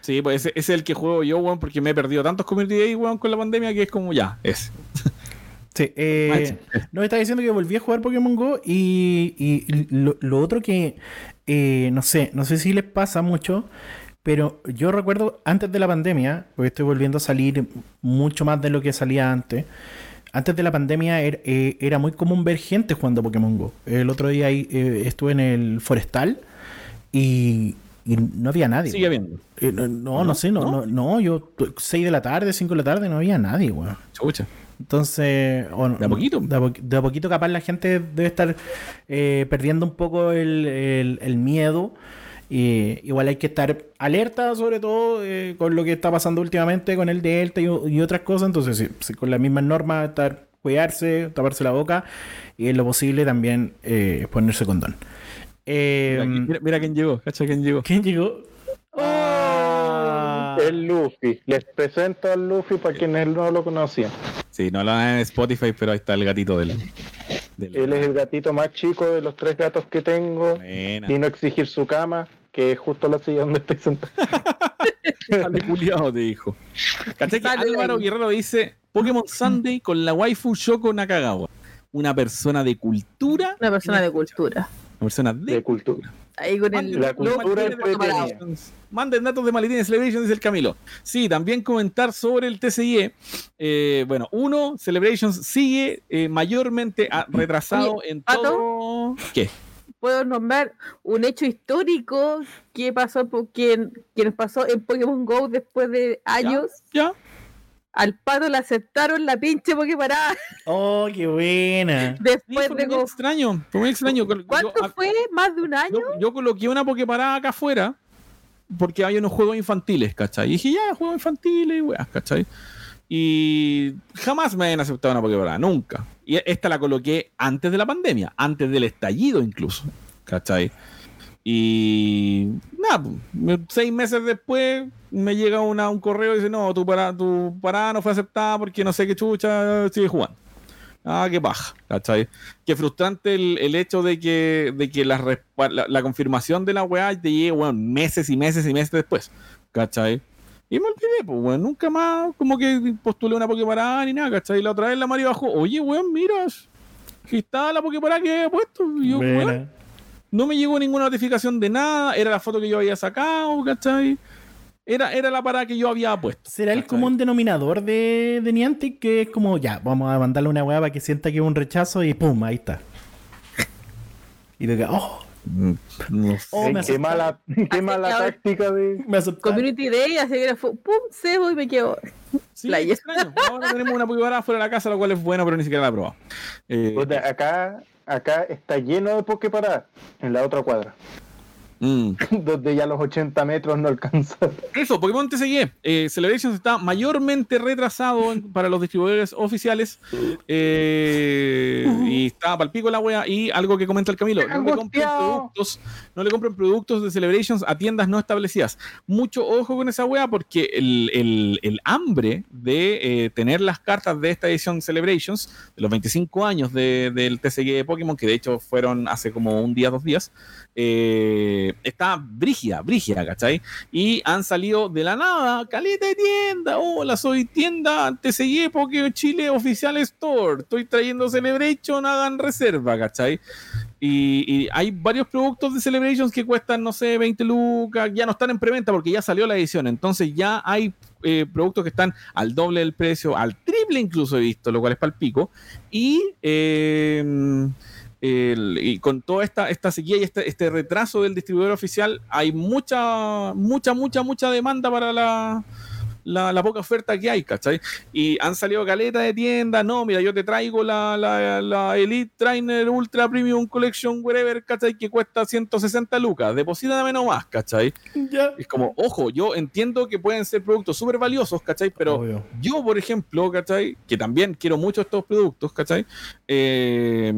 Speaker 3: Sí, pues ese, ese es el que juego yo, weón, porque me he perdido tantos community days, weón, con la pandemia que es como ya, es.
Speaker 5: Sí, eh, no, estaba diciendo que volví a jugar Pokémon Go y, y lo, lo otro que, eh, no sé, no sé si les pasa mucho, pero yo recuerdo antes de la pandemia, porque estoy volviendo a salir mucho más de lo que salía antes, antes de la pandemia er- eh, era muy común ver gente jugando Pokémon Go. El otro día ahí, eh, estuve en el Forestal y, y no había nadie.
Speaker 3: Sigue habiendo.
Speaker 5: Eh, no, no, no sé, no, no, no, yo 6 de la tarde, 5 de la tarde, no había nadie, weón.
Speaker 3: Chucha.
Speaker 5: Entonces, o no-
Speaker 3: De a poquito.
Speaker 5: De a, po- de a poquito capaz la gente debe estar eh, perdiendo un poco el, el- el miedo. Y igual hay que estar alerta, sobre todo eh, con lo que está pasando últimamente con el Delta y, y otras cosas. Entonces, sí, sí, con las mismas normas, estar, cuidarse, taparse la boca y en lo posible también eh, ponerse condón. Eh,
Speaker 3: Mira, mira- mira quién llegó, cacha quién llegó.
Speaker 5: ¿Quién llegó? Ah.
Speaker 4: El Luffy. Les presento al Luffy para quienes no lo conocían.
Speaker 3: Sí, no lo dan en Spotify, pero ahí está el gatito del. del-
Speaker 4: Él es el gatito más chico de los tres gatos que tengo.
Speaker 3: Buena.
Speaker 4: Vino a exigir su cama, que es justo la silla donde estoy sentado.
Speaker 3: Sale culiao, te dijo. ¿Cachai que Álvaro. Guerrero dice Pokémon Sunday con la waifu Shoko Nakagawa? Una persona de cultura.
Speaker 2: Una persona de cultura.
Speaker 3: Una persona de,
Speaker 4: De cultura.
Speaker 2: Ahí con el.
Speaker 4: La cultura.
Speaker 3: Manden datos de Malitín Celebration, dice el Camilo. Sí, también comentar sobre el TCIE. Eh, bueno, uno, Celebrations sigue eh, mayormente retrasado
Speaker 2: Oye,
Speaker 3: en
Speaker 2: ¿Pato?
Speaker 3: todo. ¿Qué?
Speaker 2: Puedo nombrar un hecho histórico que pasó por quien, que nos pasó en Pokémon Go después de años.
Speaker 3: ¿Ya?
Speaker 2: Al pato le aceptaron la pinche Poképarada
Speaker 5: Oh, qué buena.
Speaker 3: Sí,
Speaker 2: después
Speaker 3: fue
Speaker 2: de
Speaker 3: muy
Speaker 2: como-
Speaker 3: extraño. Fue muy extraño.
Speaker 2: ¿Cuánto
Speaker 3: yo-
Speaker 2: fue? ¿Más de un año?
Speaker 3: Yo, yo coloqué una Poképarada acá afuera porque hay unos juegos infantiles, ¿cachai? Y dije, ya, juegos infantiles y weas, ¿cachai? Y jamás me habían aceptado una Poképarada, nunca. Y esta la coloqué antes de la pandemia, antes del estallido incluso, ¿cachai? Y nada, pues, seis meses después me llega una, un correo y dice, no, tu, para, tu parada no fue aceptada porque no sé qué chucha sigue jugando. Ah, qué paja, ¿cachai? Qué frustrante el, el hecho de que, de que la, la, confirmación de la weá te llegue, weón, meses y meses y meses después, ¿cachai? Y me olvidé, pues, weón, nunca más como que postulé una Poképarada ni nada, ¿cachai? La otra vez la Mari bajó, oye, weón, mira, aquí está la Poképarada que había puesto. Y yo, weón. No me llegó ninguna notificación de nada, era la foto que yo había sacado, ¿cachai? Era, era la parada que yo había puesto.
Speaker 5: ¿Será el común denominador de, de Niantic que es como, ya, vamos a mandarle una weá para que sienta que es un rechazo y pum, ahí está? Y te queda, oh,
Speaker 3: Mm, No sé.
Speaker 5: Oh, me
Speaker 4: qué mala, qué mala táctica de.
Speaker 5: me.
Speaker 2: Community Day, así que fue, pum, cebo y me quedo.
Speaker 3: Sí,
Speaker 2: playa.
Speaker 3: extraño. Ahora tenemos una Poképarada fuera de la casa, lo cual es bueno, pero ni siquiera la he probado. Eh,
Speaker 4: acá, acá está lleno de Poképaradas en la otra cuadra,
Speaker 3: mm.
Speaker 4: donde ya los 80 metros no alcanzan.
Speaker 3: Eso, Pokémon TCG. Eh, Celebrations está mayormente retrasado para los distribuidores oficiales. eh, y está para el pico la wea. Y algo que comenta el Camilo: no le, compren productos, no le compren productos de Celebrations a tiendas no establecidas. Mucho ojo con esa wea, porque el, el- el hambre de eh, tener las cartas de esta edición Celebrations, de los 25 años de- del TCG de Pokémon, que de hecho fueron hace como un día, dos días, eh, está brígida, brígida, ¿cachai? Y han salido de la nada, caleta de tienda. Hola, soy tienda TCG Poké Chile Oficial Store. Estoy trayendo Celebration, hagan reserva, ¿cachai? Y, y hay varios productos de Celebrations que cuestan, no sé, 20 lucas, ya no están en preventa porque ya salió la edición. Entonces ya hay eh, productos que están al doble del precio, al triple incluso he visto, lo cual es palpico. Y, eh, el- y con toda esta, esta sequía y este, este retraso del distribuidor oficial, hay mucha, mucha, mucha, mucha demanda para la, la, la poca oferta que hay, ¿cachai? Y han salido caletas de tiendas, no, mira, yo te traigo la, la, la Elite Trainer Ultra Premium Collection Wherever, ¿cachai? Que cuesta 160 lucas, deposítame nomás, ¿cachai?
Speaker 5: Ya.
Speaker 3: Es como, ojo, yo entiendo que pueden ser productos súper valiosos, ¿cachai? Pero
Speaker 5: Obvio.
Speaker 3: yo, por ejemplo, ¿cachai? Que también quiero mucho estos productos, ¿cachai? Eh,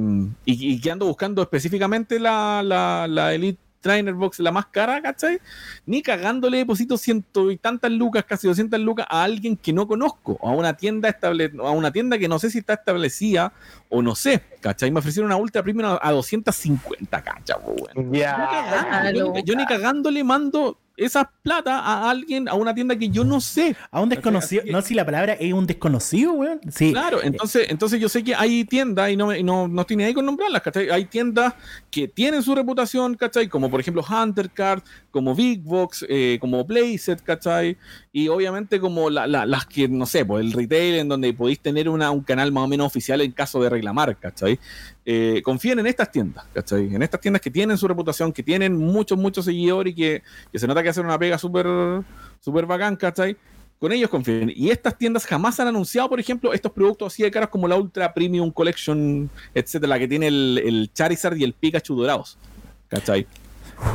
Speaker 3: y, y que ando buscando específicamente la, la, la Elite Trainer Box, la más cara, ¿cachai? Ni cagándole deposito ciento y tantas lucas, casi 200 lucas a alguien que no conozco, a una tienda estable, a una tienda que no sé si está establecida o no sé, ¿cachai? Me ofrecieron una Ultra Premium a, a 250, ¿cachai? weón?
Speaker 4: Ya.
Speaker 3: Yo, ni- yo ni cagándole mando esa plata a alguien, a una tienda que yo no sé.
Speaker 5: A un desconocido.
Speaker 3: Así que-
Speaker 5: No, si la palabra es un desconocido, weón. Sí.
Speaker 3: Claro, entonces, entonces yo sé que hay tiendas, y no, y no, no ni ahí con nombrarlas, ¿cachai? Hay tiendas que tienen su reputación, ¿cachai? Como por ejemplo Hunter Card, como Big Box, eh, como Playset, ¿cachai? Y obviamente como la- la- las que, no sé, pues el retail en donde podéis tener una, un canal más o menos oficial en caso de reclamar, ¿cachai? Eh, confíen en estas tiendas, ¿cachai? En estas tiendas que tienen su reputación, que tienen muchos, muchos seguidores y que, que se nota que hacen una pega súper súper bacán, ¿cachai? Con ellos confíen. Y estas tiendas jamás han anunciado, por ejemplo, estos productos así de caros como la Ultra Premium Collection, etcétera, la que tiene el, el Charizard y el Pikachu dorados. ¿Cachai?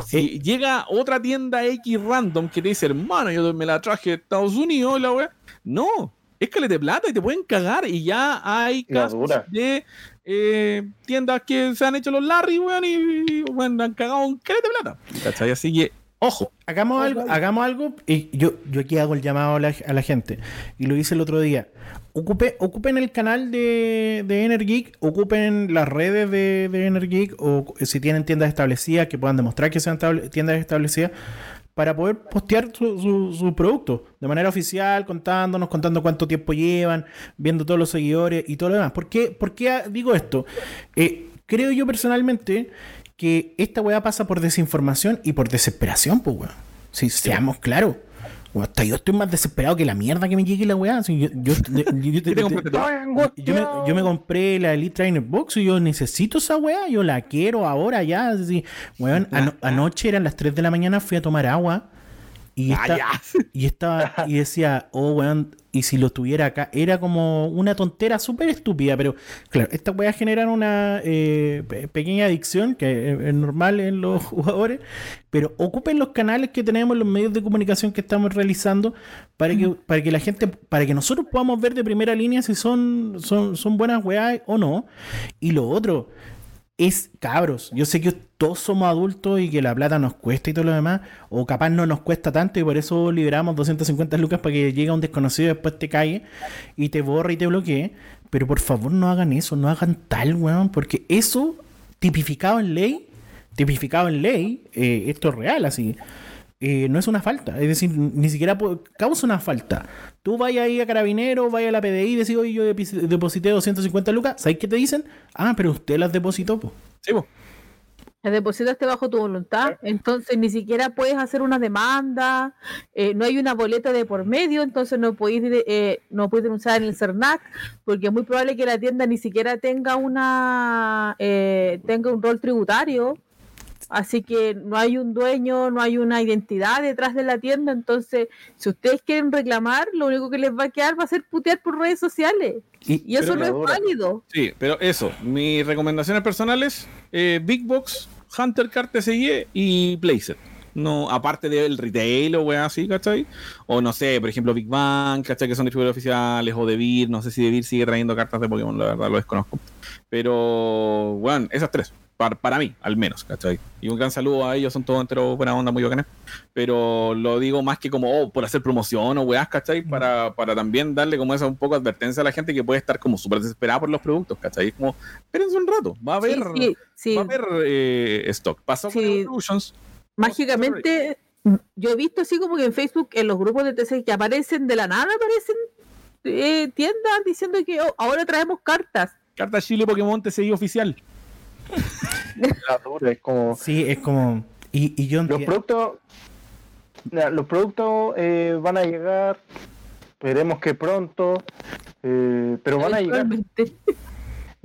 Speaker 3: Si llega otra tienda X random que te dice, hermano, yo me la traje de Estados Unidos, la wea. No, es que le de plata y te pueden cagar. Y ya hay casos de eh, tiendas que se han hecho los Larry, weón, y, weón, han cagado un calete de plata. ¿Cachai? Así que, ojo.
Speaker 5: Hagamos algo, hagamos algo y yo, yo aquí hago el llamado a la, a la gente y lo hice el otro día. Ocupe, ocupen el canal de, de Energeek, ocupen las redes de, de Energeek o si tienen tiendas establecidas que puedan demostrar que sean tiendas establecidas para poder postear su, su- su producto de manera oficial, contándonos, contando cuánto tiempo llevan, viendo todos los seguidores y todo lo demás. ¿Por qué, por qué digo esto? Eh, creo yo personalmente que esta weá pasa por desinformación y por desesperación, pues weón. Si seamos claros. Hasta yo estoy más desesperado que la mierda que me llegue la weá. Si yo, yo- yo- me, yo me compré la Elite Trainer Box y yo necesito esa weá, yo la quiero ahora ya. Así, weón, ano- anoche eran las 3 de la mañana, fui a tomar agua y,
Speaker 3: Ah,
Speaker 5: esta-
Speaker 3: ya.
Speaker 5: y estaba y decía, oh weón, y si lo tuviera acá, era como una tontera súper estúpida, pero claro, estas weas generan una eh, pe- pequeña adicción que es, es normal en los jugadores, pero ocupen los canales que tenemos, los medios de comunicación que estamos realizando para que, para que la gente, para que nosotros podamos ver de primera línea si son, son, son buenas weas o no. Y lo otro, es cabros. Yo sé que todos somos adultos y que la plata nos cuesta y todo lo demás, o capaz no nos cuesta tanto y por eso liberamos 250 lucas para que llegue un desconocido y después te cague y te borre y te bloquee. Pero por favor no hagan eso, no hagan tal, weón, porque eso tipificado en ley, tipificado en ley, eh, esto es real así. Eh, no es una falta, es decir, ni siquiera po- causa una falta. Tú vayas ahí a Carabinero, vayas a la PDI y decís, oye, yo deposité 250 lucas, ¿sabes qué te dicen? Ah, pero usted las depositó, pues.
Speaker 3: Sí, po.
Speaker 2: La depositaste bajo tu voluntad, entonces ni siquiera puedes hacer una demanda, eh, no hay una boleta de por medio, entonces no podéis, eh, no puedes denunciar en el CERNAC, porque es muy probable que la tienda ni siquiera tenga una eh, tenga un rol tributario, así que no hay un dueño, no hay una identidad detrás de la tienda, entonces si ustedes quieren reclamar, lo único que les va a quedar va a ser putear por redes sociales,
Speaker 5: Y,
Speaker 2: y eso no es válido.
Speaker 3: Sí, pero eso, mis recomendaciones personales, eh, Big Box, Hunter Card TCG y Playset. No, aparte del retail o weá así, ¿cachai? O no sé, por ejemplo, Big Bang, ¿cachai? Que son distribuidores oficiales, o DeVir, no sé si DeVir sigue trayendo cartas de Pokémon, la verdad lo desconozco. Pero, bueno, esas tres, para, para mí, al menos, ¿cachai? Y un gran saludo a ellos, son todos enteros buena onda, muy bacanes. Pero lo digo más que como, oh, por hacer promoción o weás, ¿cachai? Para, para también darle como esa un poco advertencia a la gente que puede estar como súper desesperada por los productos, ¿cachai? Es como, espérense un rato, va a haber,
Speaker 2: Sí, sí, sí.
Speaker 3: va a haber eh, stock. Pasó con. Evolutions.
Speaker 2: mágicamente yo he visto así como que en Facebook en los grupos de TC que aparecen de la nada aparecen eh, tiendas diciendo que oh, ahora traemos cartas
Speaker 3: Carta Chile Pokémon TCI oficial.
Speaker 4: La dura, es como
Speaker 5: sí, es como. Y, y yo
Speaker 4: los productos los productos eh, van a llegar esperemos que pronto eh, pero van a llegar.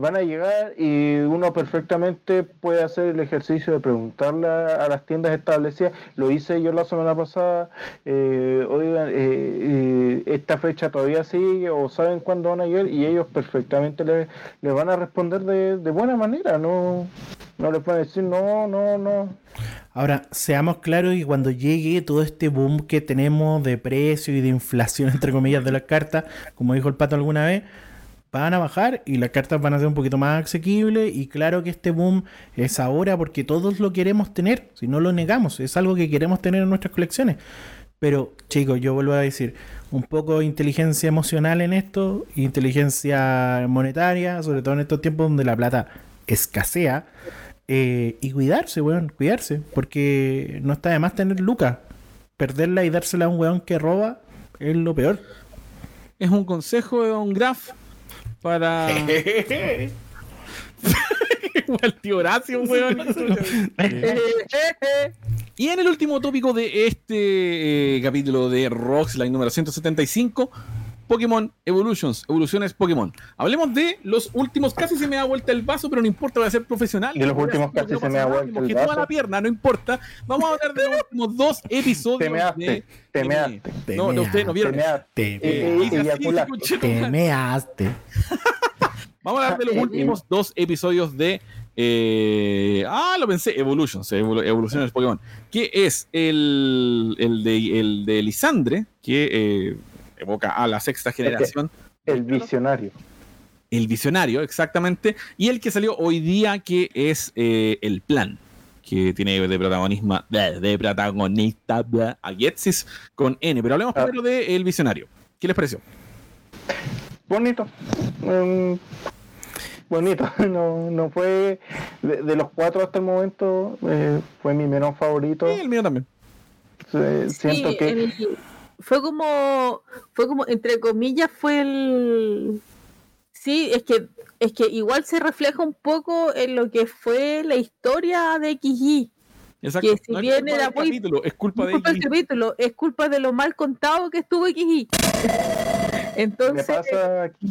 Speaker 4: Van a llegar y uno perfectamente puede hacer el ejercicio de preguntarle a, a las tiendas establecidas. Lo hice yo la semana pasada. eh, oigan, eh, eh, esta fecha todavía sigue o saben cuándo van a llegar y ellos perfectamente le, le van a responder de, buena manera. No, no les pueden decir no, no, no.
Speaker 5: Ahora, seamos claros y cuando llegue todo este boom que tenemos de precio y de inflación, entre comillas, de las cartas, como dijo el pato alguna vez, van a bajar y las cartas van a ser un poquito más asequibles. Y claro que este boom es ahora porque todos lo queremos tener, si no lo negamos, es algo que queremos tener en nuestras colecciones. Pero, chicos, yo vuelvo a decir, un poco de inteligencia emocional en esto, inteligencia monetaria, sobre todo en estos tiempos donde la plata escasea. eh, y cuidarse, weón, cuidarse. Porque no está de más tener lucas. Perderla y dársela a un weón que roba es lo peor.
Speaker 3: Es un consejo de Don Graf para. el tío Horacio, weón. Y en el último tópico de este eh, capítulo de Roxline número 175, Pokémon Evolutions, evoluciones Pokémon. Hablemos de los últimos, casi se me da vuelta el vaso, pero no importa, voy a ser profesional.
Speaker 4: De los últimos casi
Speaker 3: no
Speaker 4: se me da vuelta el vaso.
Speaker 3: la pierna, no importa. Vamos a hablar de los últimos dos episodios.
Speaker 4: Te measte,
Speaker 3: de-
Speaker 4: te
Speaker 3: de-
Speaker 4: measte.
Speaker 3: No, no, ustedes no vieron.
Speaker 4: measte.
Speaker 5: Te,
Speaker 4: Eh,
Speaker 3: Eh,
Speaker 4: eh,
Speaker 3: hice así,
Speaker 4: eyaculaste.
Speaker 3: conchetumare.
Speaker 5: te measte.
Speaker 3: Vamos a hablar de los últimos dos episodios de. eh, ah, lo pensé, Evolutions, evolu- Evoluciones Pokémon. Que es el, el, de, el de Lisandre, que eh, evoca a la sexta generación.
Speaker 4: El visionario.
Speaker 3: El visionario, exactamente. Y el que salió hoy día, que es eh, el plan. Que tiene de protagonismo de, de protagonista bla, a Getsis con N. Pero hablemos
Speaker 4: Ah.
Speaker 3: primero de El Visionario. ¿Qué les pareció?
Speaker 4: bonito. Bonito. No, no fue. De, de los cuatro hasta el momento, eh, fue mi menos favorito.
Speaker 3: Sí, el mío también.
Speaker 4: Eh, siento
Speaker 2: Sí,
Speaker 4: que.
Speaker 2: el- fue como fue como entre comillas fue el sí es que es que igual se refleja un poco en lo que fue la historia de XY
Speaker 3: Exacto.
Speaker 2: Que si
Speaker 3: No es
Speaker 2: bien
Speaker 3: culpa
Speaker 2: era muy-
Speaker 3: capítulo, es culpa de
Speaker 2: es culpa del capítulo es culpa de lo mal contado que estuvo XY
Speaker 4: Me
Speaker 2: entonces
Speaker 4: pasa aquí.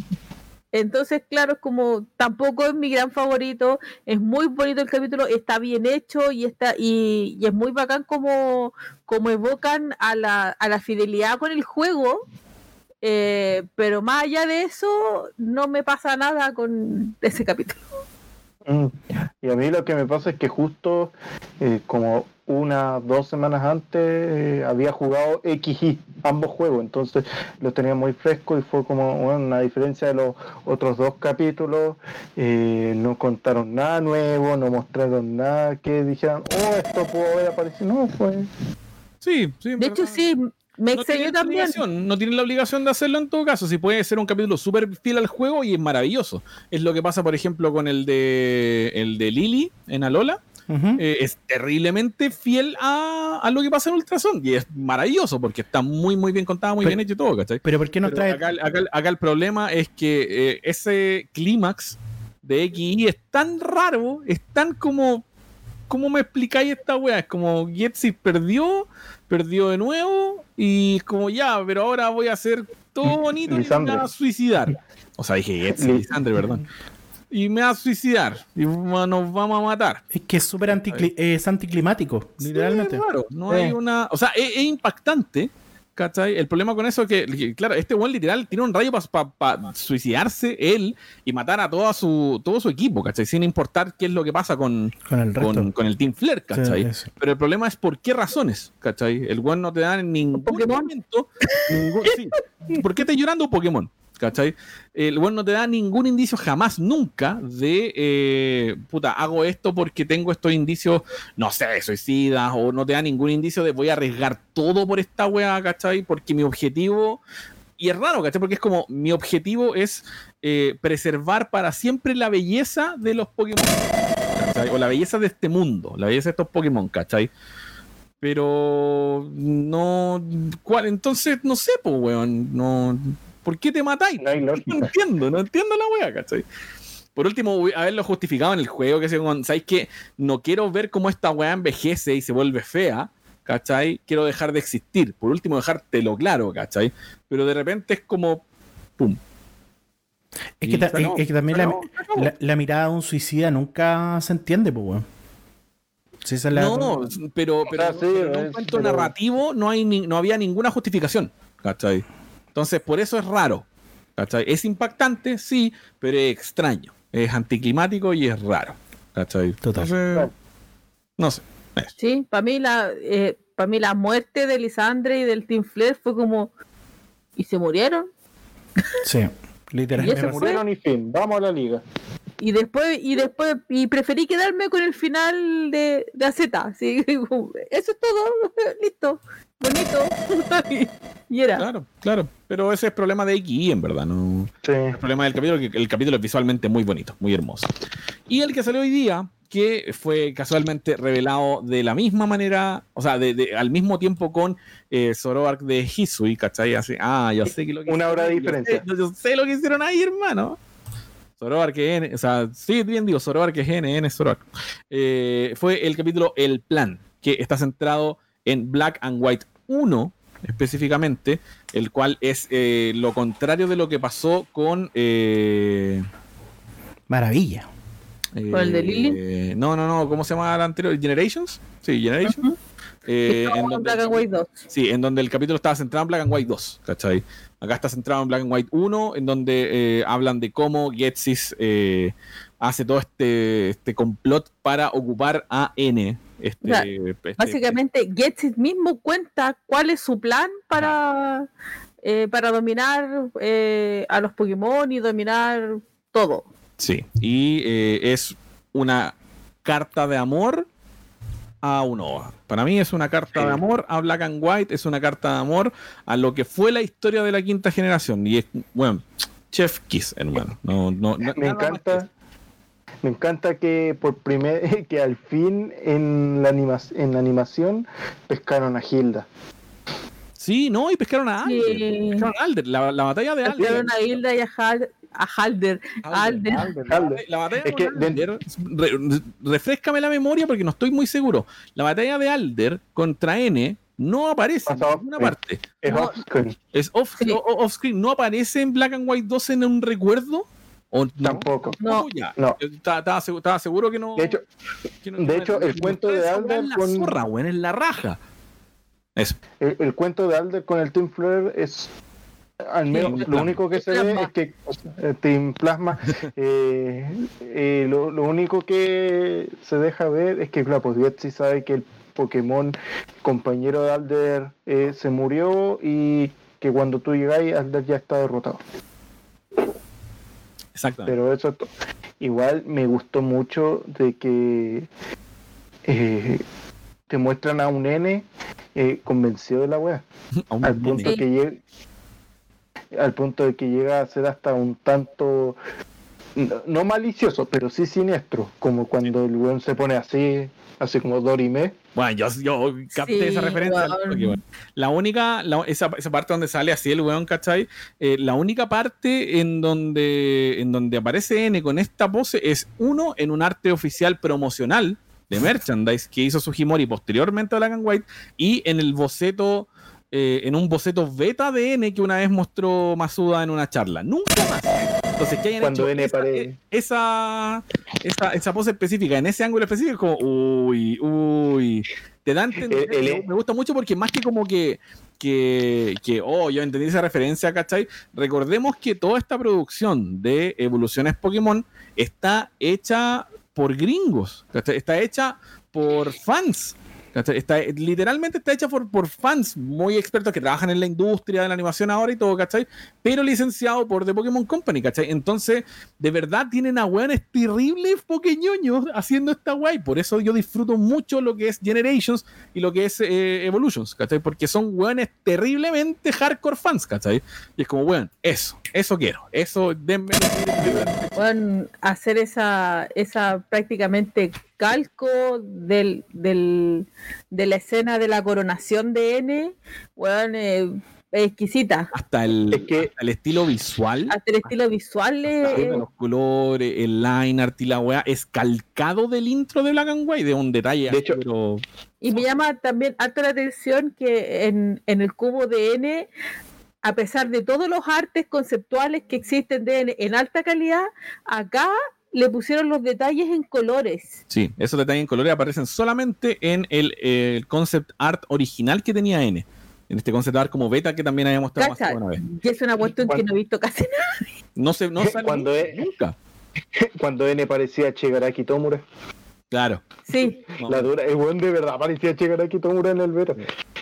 Speaker 2: entonces, claro, es como tampoco es mi gran favorito, es muy bonito el capítulo, está bien hecho y está y, y es muy bacán como, como evocan a la, a la fidelidad con el juego. eh, pero más allá de eso, no me pasa nada con ese capítulo.
Speaker 4: Mm. Y a mí lo que me pasa es que justo eh, como una, dos semanas antes eh, había jugado XY, ambos juegos, entonces los tenía muy frescos y fue como bueno, una diferencia de los otros dos capítulos. no contaron nada nuevo, no mostraron nada que dijeran, oh, esto pudo haber aparecido. No, pues.
Speaker 3: Sí, sí.
Speaker 2: De hecho, sí, me
Speaker 3: no
Speaker 2: extrañó también.
Speaker 3: obligación, no tienen la obligación de hacerlo en todo caso. Si puede ser un capítulo súper fiel al juego y es maravilloso. Es lo que pasa, por ejemplo, con el de el de Lily en Alola. Eh, es terriblemente fiel a, a lo que pasa en Ultrason. Y es maravilloso porque está muy, muy bien contado, muy
Speaker 5: Pero-
Speaker 3: bien hecho y todo, ¿cachai?
Speaker 5: Pero ¿por qué no
Speaker 3: Pero
Speaker 5: trae?
Speaker 3: acá, acá- acá el problema es que eh, ese clímax de XY es tan raro, es tan como. ¿Cómo me explicáis esta weá? Es como Getsi perdió, perdió de nuevo y es como ya, pero ahora voy a hacer todo bonito y me voy a suicidar. O sea, dije Getsi,
Speaker 4: Li-
Speaker 3: Lisandre, perdón. Y me va a suicidar y va- nos vamos a matar.
Speaker 5: Es que es súper anticli- es anticlimático, literalmente.
Speaker 3: Sí, raro. No
Speaker 4: Sí.
Speaker 3: hay una. O sea, es, es impactante. ¿Cachai? El problema con eso es que, que, claro, este buen literal tiene un rayo para suicidarse él y matar a toda su, todo su equipo, ¿cachai? Sin importar qué es lo que pasa con,
Speaker 5: Con el resto.
Speaker 3: con, con el Team Flare, ¿cachai?
Speaker 5: Sí.
Speaker 3: Pero el problema es por qué razones, ¿cachai? El buen no te da en ningún momento. ningún- sí. ¿Por qué estás llorando Pokémon? ¿Cachai? El buen no te da ningún indicio jamás, nunca, de eh, puta, hago esto porque tengo estos indicios, no sé, suicidas, o no te da ningún indicio de voy a arriesgar todo por esta wea, ¿cachai? Porque mi objetivo. Y es raro, ¿cachai? Porque es como mi objetivo es eh, preservar para siempre la belleza de los Pokémon. ¿cachai? O la belleza de este mundo, la belleza de estos Pokémon, ¿cachai? Pero no. ¿cuál? Entonces, no sé, pues, weón. No, ¿Por qué te matáis?
Speaker 4: No
Speaker 3: entiendo, no entiendo la wea, ¿cachai? Por último, voy a haberlo justificado en el juego, que como, ¿sabéis que No quiero ver cómo esta weá envejece y se vuelve fea, ¿cachai? Quiero dejar de existir. Por último, dejártelo claro, ¿cachai? Pero de repente es como, pum.
Speaker 5: Es que, ta-
Speaker 3: se acabó,
Speaker 5: es que también
Speaker 3: se
Speaker 5: la,
Speaker 3: se
Speaker 5: mirada de un suicida nunca se entiende, pues, weón. Si es la-
Speaker 3: No, pero, pero,
Speaker 4: sea, sí,
Speaker 3: pero en un cuento
Speaker 4: pero-
Speaker 3: narrativo no, hay ni- no había ninguna justificación, ¿cachai? Entonces, por eso es raro, ¿cachai? Es impactante, sí, pero es extraño. Es anticlimático y es raro, ¿cachai?
Speaker 5: Total.
Speaker 3: Entonces, no sé. eso.
Speaker 2: Sí, para mí la eh, para mí la muerte de Lisandre y del Team Flare fue como y se murieron
Speaker 5: Sí,
Speaker 2: ¿Y
Speaker 5: literalmente.
Speaker 4: Se murieron y fin, vamos a la liga.
Speaker 2: y después y después y preferí quedarme con el final de, de AZ, como, eso es todo, listo, bonito y era
Speaker 3: Claro, claro. Pero ese es problema de XY, en verdad, no.
Speaker 4: Sí.
Speaker 3: El problema del capítulo que el capítulo es visualmente muy bonito, muy hermoso. Y el que salió hoy día, que fue casualmente revelado de la misma manera, o sea, de, de- al mismo tiempo con eh, Zoroark de Hisui, ¿cachai? Así, ah, yo sé que lo que
Speaker 4: Una hora de diferencia.
Speaker 3: Yo sé, yo sé lo que hicieron ahí, hermano. Zoroark N, o sea, sí, bien digo, Zoroark es N, N es Zoroark. Eh, fue el capítulo El Plan, que está centrado en Black and White 1, específicamente, el cual es eh, lo contrario de lo que pasó con... eh,
Speaker 5: Maravilla.
Speaker 3: eh,
Speaker 2: ¿Con el de Lily?
Speaker 3: No, no, no, ¿cómo se llama el anterior? ¿Generations? Sí, Generations. Eh,
Speaker 2: Estaba
Speaker 3: en
Speaker 2: en
Speaker 3: donde-
Speaker 2: Black and White 2
Speaker 3: Sí, en donde el capítulo estaba centrado en Black and White 2, ¿cachai? Acá está centrado en Black and White 1, en donde eh, hablan de cómo Getsis eh, hace todo este, este complot para ocupar a N. Este,
Speaker 2: O sea,
Speaker 3: este-
Speaker 2: básicamente Getsit mismo cuenta cuál es su plan para eh, para dominar eh, a los Pokémon y dominar todo
Speaker 3: Sí, y eh, es una carta de amor a Unova. Para mí es una carta
Speaker 4: Sí.
Speaker 3: de amor a Black and White, es una carta de amor a lo que fue la historia de la quinta generación. Y es, bueno, Chef Kiss, hermano. No, no, no-
Speaker 4: Me encanta. Me encanta que por primer que al fin en la anima, en la animación pescaron a Hilda.
Speaker 3: Sí, no, y pescaron a Alder.
Speaker 2: Sí.
Speaker 3: Pescaron a Alder. La, la batalla de Alder.
Speaker 2: Pescaron a Hilda y a, Hal- a Halder Alder.
Speaker 4: Alder.
Speaker 3: La batalla
Speaker 4: Es que
Speaker 3: Alder, re- re- refrescame la memoria porque no estoy muy seguro. La batalla de Alder contra N no aparece en
Speaker 4: Pasó,
Speaker 3: ninguna parte.
Speaker 4: Es
Speaker 2: No.
Speaker 4: off-screen.
Speaker 3: Es off,
Speaker 2: Sí.
Speaker 3: off-screen. ¿No aparece en Black and White 2 en un recuerdo? ¿O no?
Speaker 4: Tampoco.
Speaker 2: No.
Speaker 3: ya.
Speaker 4: No.
Speaker 3: Estaba, estaba segu- estaba seguro que no.
Speaker 4: De hecho,
Speaker 3: que no-
Speaker 4: de hecho, el cuento de Alder
Speaker 3: la
Speaker 4: con-
Speaker 3: zorra, weón, es la raja. Eso.
Speaker 4: el, el cuento de Alder con el Team Flare es. Al menos lo único que se ve es que Team Plasma, eh, eh, lo, lo único que se deja ver es que claro, pues Betsy sabe que el, Pokémon compañero de Alder eh, se murió y que cuando tú llegáis Alder ya está derrotado.
Speaker 3: Exactamente.
Speaker 4: Pero eso igual me gustó mucho de que eh, te muestran a un nene eh, convencido de la wea. Al punto
Speaker 2: Sí.
Speaker 4: que llega al punto de que llega a ser hasta un tanto no, no malicioso, pero sí siniestro, como cuando el weón se pone así, así como Dorime.
Speaker 3: Bueno, yo, yo capté
Speaker 2: Sí,
Speaker 3: esa referencia.
Speaker 2: weón.
Speaker 3: porque, bueno, la única, la- esa, esa parte donde sale así el weón, ¿cachai? Eh, la única parte en donde, en donde aparece N con esta pose es uno en un arte oficial promocional de merchandise que hizo Sugimori posteriormente a Black and White y en el boceto, eh, en un boceto beta de N que una vez mostró Masuda en una charla. Nunca más. Entonces, que hayan
Speaker 4: Cuando
Speaker 3: hecho
Speaker 4: N
Speaker 3: esa, esa, esa, esa pose específica, en ese ángulo específico, es como, uy, uy. Te dan me gusta mucho porque más que como que, que, que, oh, yo entendí esa referencia, ¿cachai? Recordemos que toda esta producción de evoluciones Pokémon está hecha por gringos, ¿cachai? Está hecha por fans. Literalmente está hecha por, fans muy expertos que trabajan en la industria de la animación ahora y todo, ¿cachai? Pero licenciado por The Pokémon Company, ¿cachai? Entonces, de verdad tienen a weones terribles poqueñoños haciendo esta guay. Por eso yo disfruto mucho lo que es Generations y lo que es eh, Evolutions, ¿cachai? Porque son weones terriblemente hardcore fans, ¿cachai? Y es como, weón, eso, eso quiero, eso, denme
Speaker 2: Bueno, hacer esa, esa prácticamente calco del, del, de la escena de la coronación de N, bueno, exquisita.
Speaker 3: hasta el,
Speaker 4: Es que-
Speaker 3: hasta el estilo visual.
Speaker 2: Hasta el estilo visual
Speaker 3: hasta
Speaker 2: es-
Speaker 3: los colores, el line art y la weá, es calcado del intro de Black and White, de un detalle
Speaker 4: De hecho-
Speaker 3: pero
Speaker 2: Y me llama también harto la atención que en, en el cubo de N, a pesar de todos los artes conceptuales que existen de N en alta calidad, acá le pusieron los detalles en colores.
Speaker 3: Sí, esos detalles en colores aparecen solamente en el, eh, el concept art original que tenía N. En este concept art como beta que también había mostrado más
Speaker 2: ¿Cacha?
Speaker 3: una vez.
Speaker 2: Y es una cuestión que no he visto casi nada.
Speaker 3: No se, no sale
Speaker 4: Cuando
Speaker 3: nunca,
Speaker 4: es-
Speaker 3: nunca.
Speaker 4: Cuando N parecía Chegaraki Tomura.
Speaker 3: Claro.
Speaker 2: Sí,
Speaker 3: No,
Speaker 4: La dura, el buen de verdad parecía Chegaraki Tomura en el beta.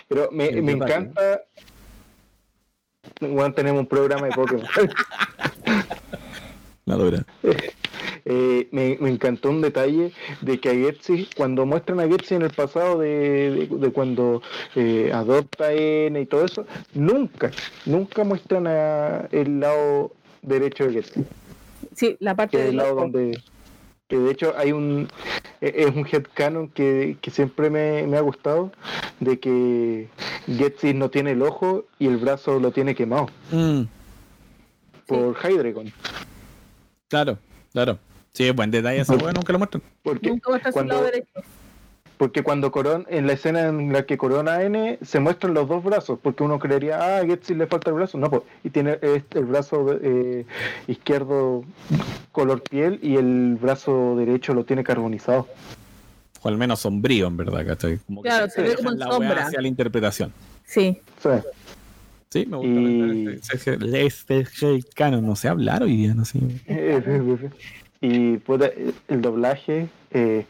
Speaker 4: Pero me, encanta. Bueno, tenemos un programa de Pokémon.
Speaker 3: la dura.
Speaker 4: Eh, me, me encantó un detalle de que a Getsi, cuando muestran a Getsi en el pasado de, de- de cuando eh, adopta N y todo eso, nunca, nunca muestran a el lado derecho de Getsi,
Speaker 2: sí, la parte del
Speaker 4: el lado
Speaker 2: ojo.
Speaker 4: donde que de hecho hay un eh, es un headcanon que, que siempre me, me ha gustado de que Getsi no tiene el ojo y el brazo lo tiene quemado.
Speaker 3: Mm,
Speaker 4: por Hydreigon.
Speaker 3: Claro, claro. Sí, buen detalle esa weá, nunca lo muestran.
Speaker 4: porque
Speaker 2: Nunca muestra su
Speaker 4: cuando-
Speaker 2: lado derecho.
Speaker 4: Porque cuando Coron, en la escena en la que Corona N se muestran los dos brazos, porque uno creería, ah, a Getsi le falta el brazo, no, pues, y tiene este, el brazo eh, izquierdo color piel y el brazo derecho lo tiene carbonizado.
Speaker 3: O al menos sombrío, en verdad, ¿cachai? Como que
Speaker 2: Claro,
Speaker 3: siempre
Speaker 2: se ve
Speaker 3: dejan
Speaker 2: como en
Speaker 3: la
Speaker 2: sombra.
Speaker 3: hacia la interpretación.
Speaker 2: Sí,
Speaker 3: Sí, me gusta.
Speaker 4: Y-
Speaker 3: Este, este, este canon, no sé hablar hoy día, no sé.
Speaker 4: y puta, el doblaje eh,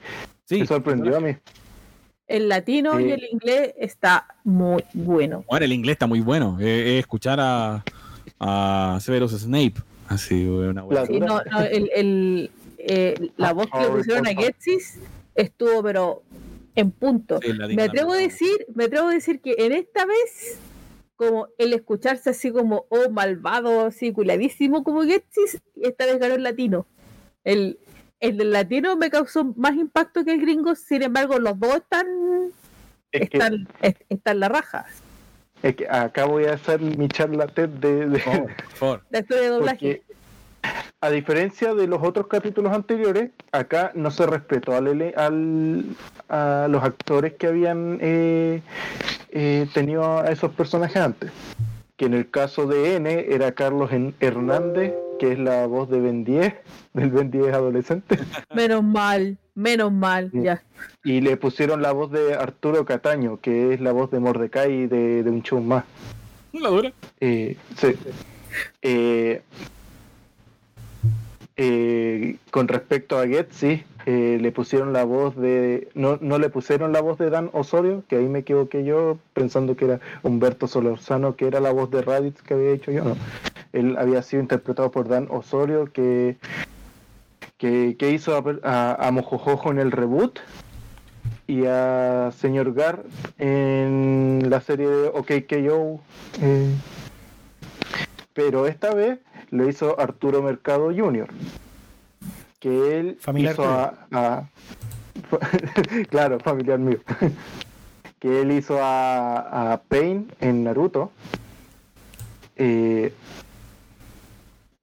Speaker 3: Sí,
Speaker 4: me sorprendió a mí.
Speaker 2: el latino y
Speaker 4: Sí.
Speaker 2: el inglés está muy bueno.
Speaker 3: Bueno, el inglés está muy bueno. Eh, eh, escuchar a, a Severus Snape. Así, una.
Speaker 4: La-
Speaker 2: Sí, no, no, el, el, eh, la voz que le pusieron a. Getsis estuvo, pero en punto.
Speaker 3: Sí,
Speaker 2: Me atrevo a decir, me atrevo a decir que en esta vez, como el escucharse así como, oh, malvado, así culadísimo como Getsis, esta vez ganó el latino. El, el del latino me causó más impacto que el gringo, sin embargo, los dos están,
Speaker 4: Es que,
Speaker 2: están, es- están la raja.
Speaker 4: es que acá voy a hacer mi charla TED de, de-
Speaker 3: Por
Speaker 2: de doblaje.
Speaker 4: A diferencia de los otros capítulos anteriores, acá no se respetó al, al- a los actores que habían eh, eh, tenido a esos personajes antes. Que en el caso de N era Carlos Hernández, que es la voz de Ben 10, del Ben 10 adolescente,
Speaker 2: Menos mal, menos mal,
Speaker 4: Sí.
Speaker 2: ya.
Speaker 4: y le pusieron la voz de Arturo Cataño, que es la voz de Mordecai de, de un show más.
Speaker 3: La dura.
Speaker 4: Eh, sí. Eh, eh, con respecto a Getsi, eh, le pusieron la voz de. No, no le pusieron la voz de Dan Osorio, que ahí me equivoqué yo, pensando que era Humberto Solorzano, que era la voz de Raditz que había hecho yo. No. Él había sido interpretado por Dan Osorio, que, que, que hizo a, a, Mojojojo en el reboot y a Señor Gar en la serie de OK KO. Eh, pero esta vez lo hizo Arturo Mercado Jr. Que él
Speaker 5: Familiar
Speaker 4: hizo a, a- claro, familiar mío. que él hizo a, a Pain en Naruto. Eh,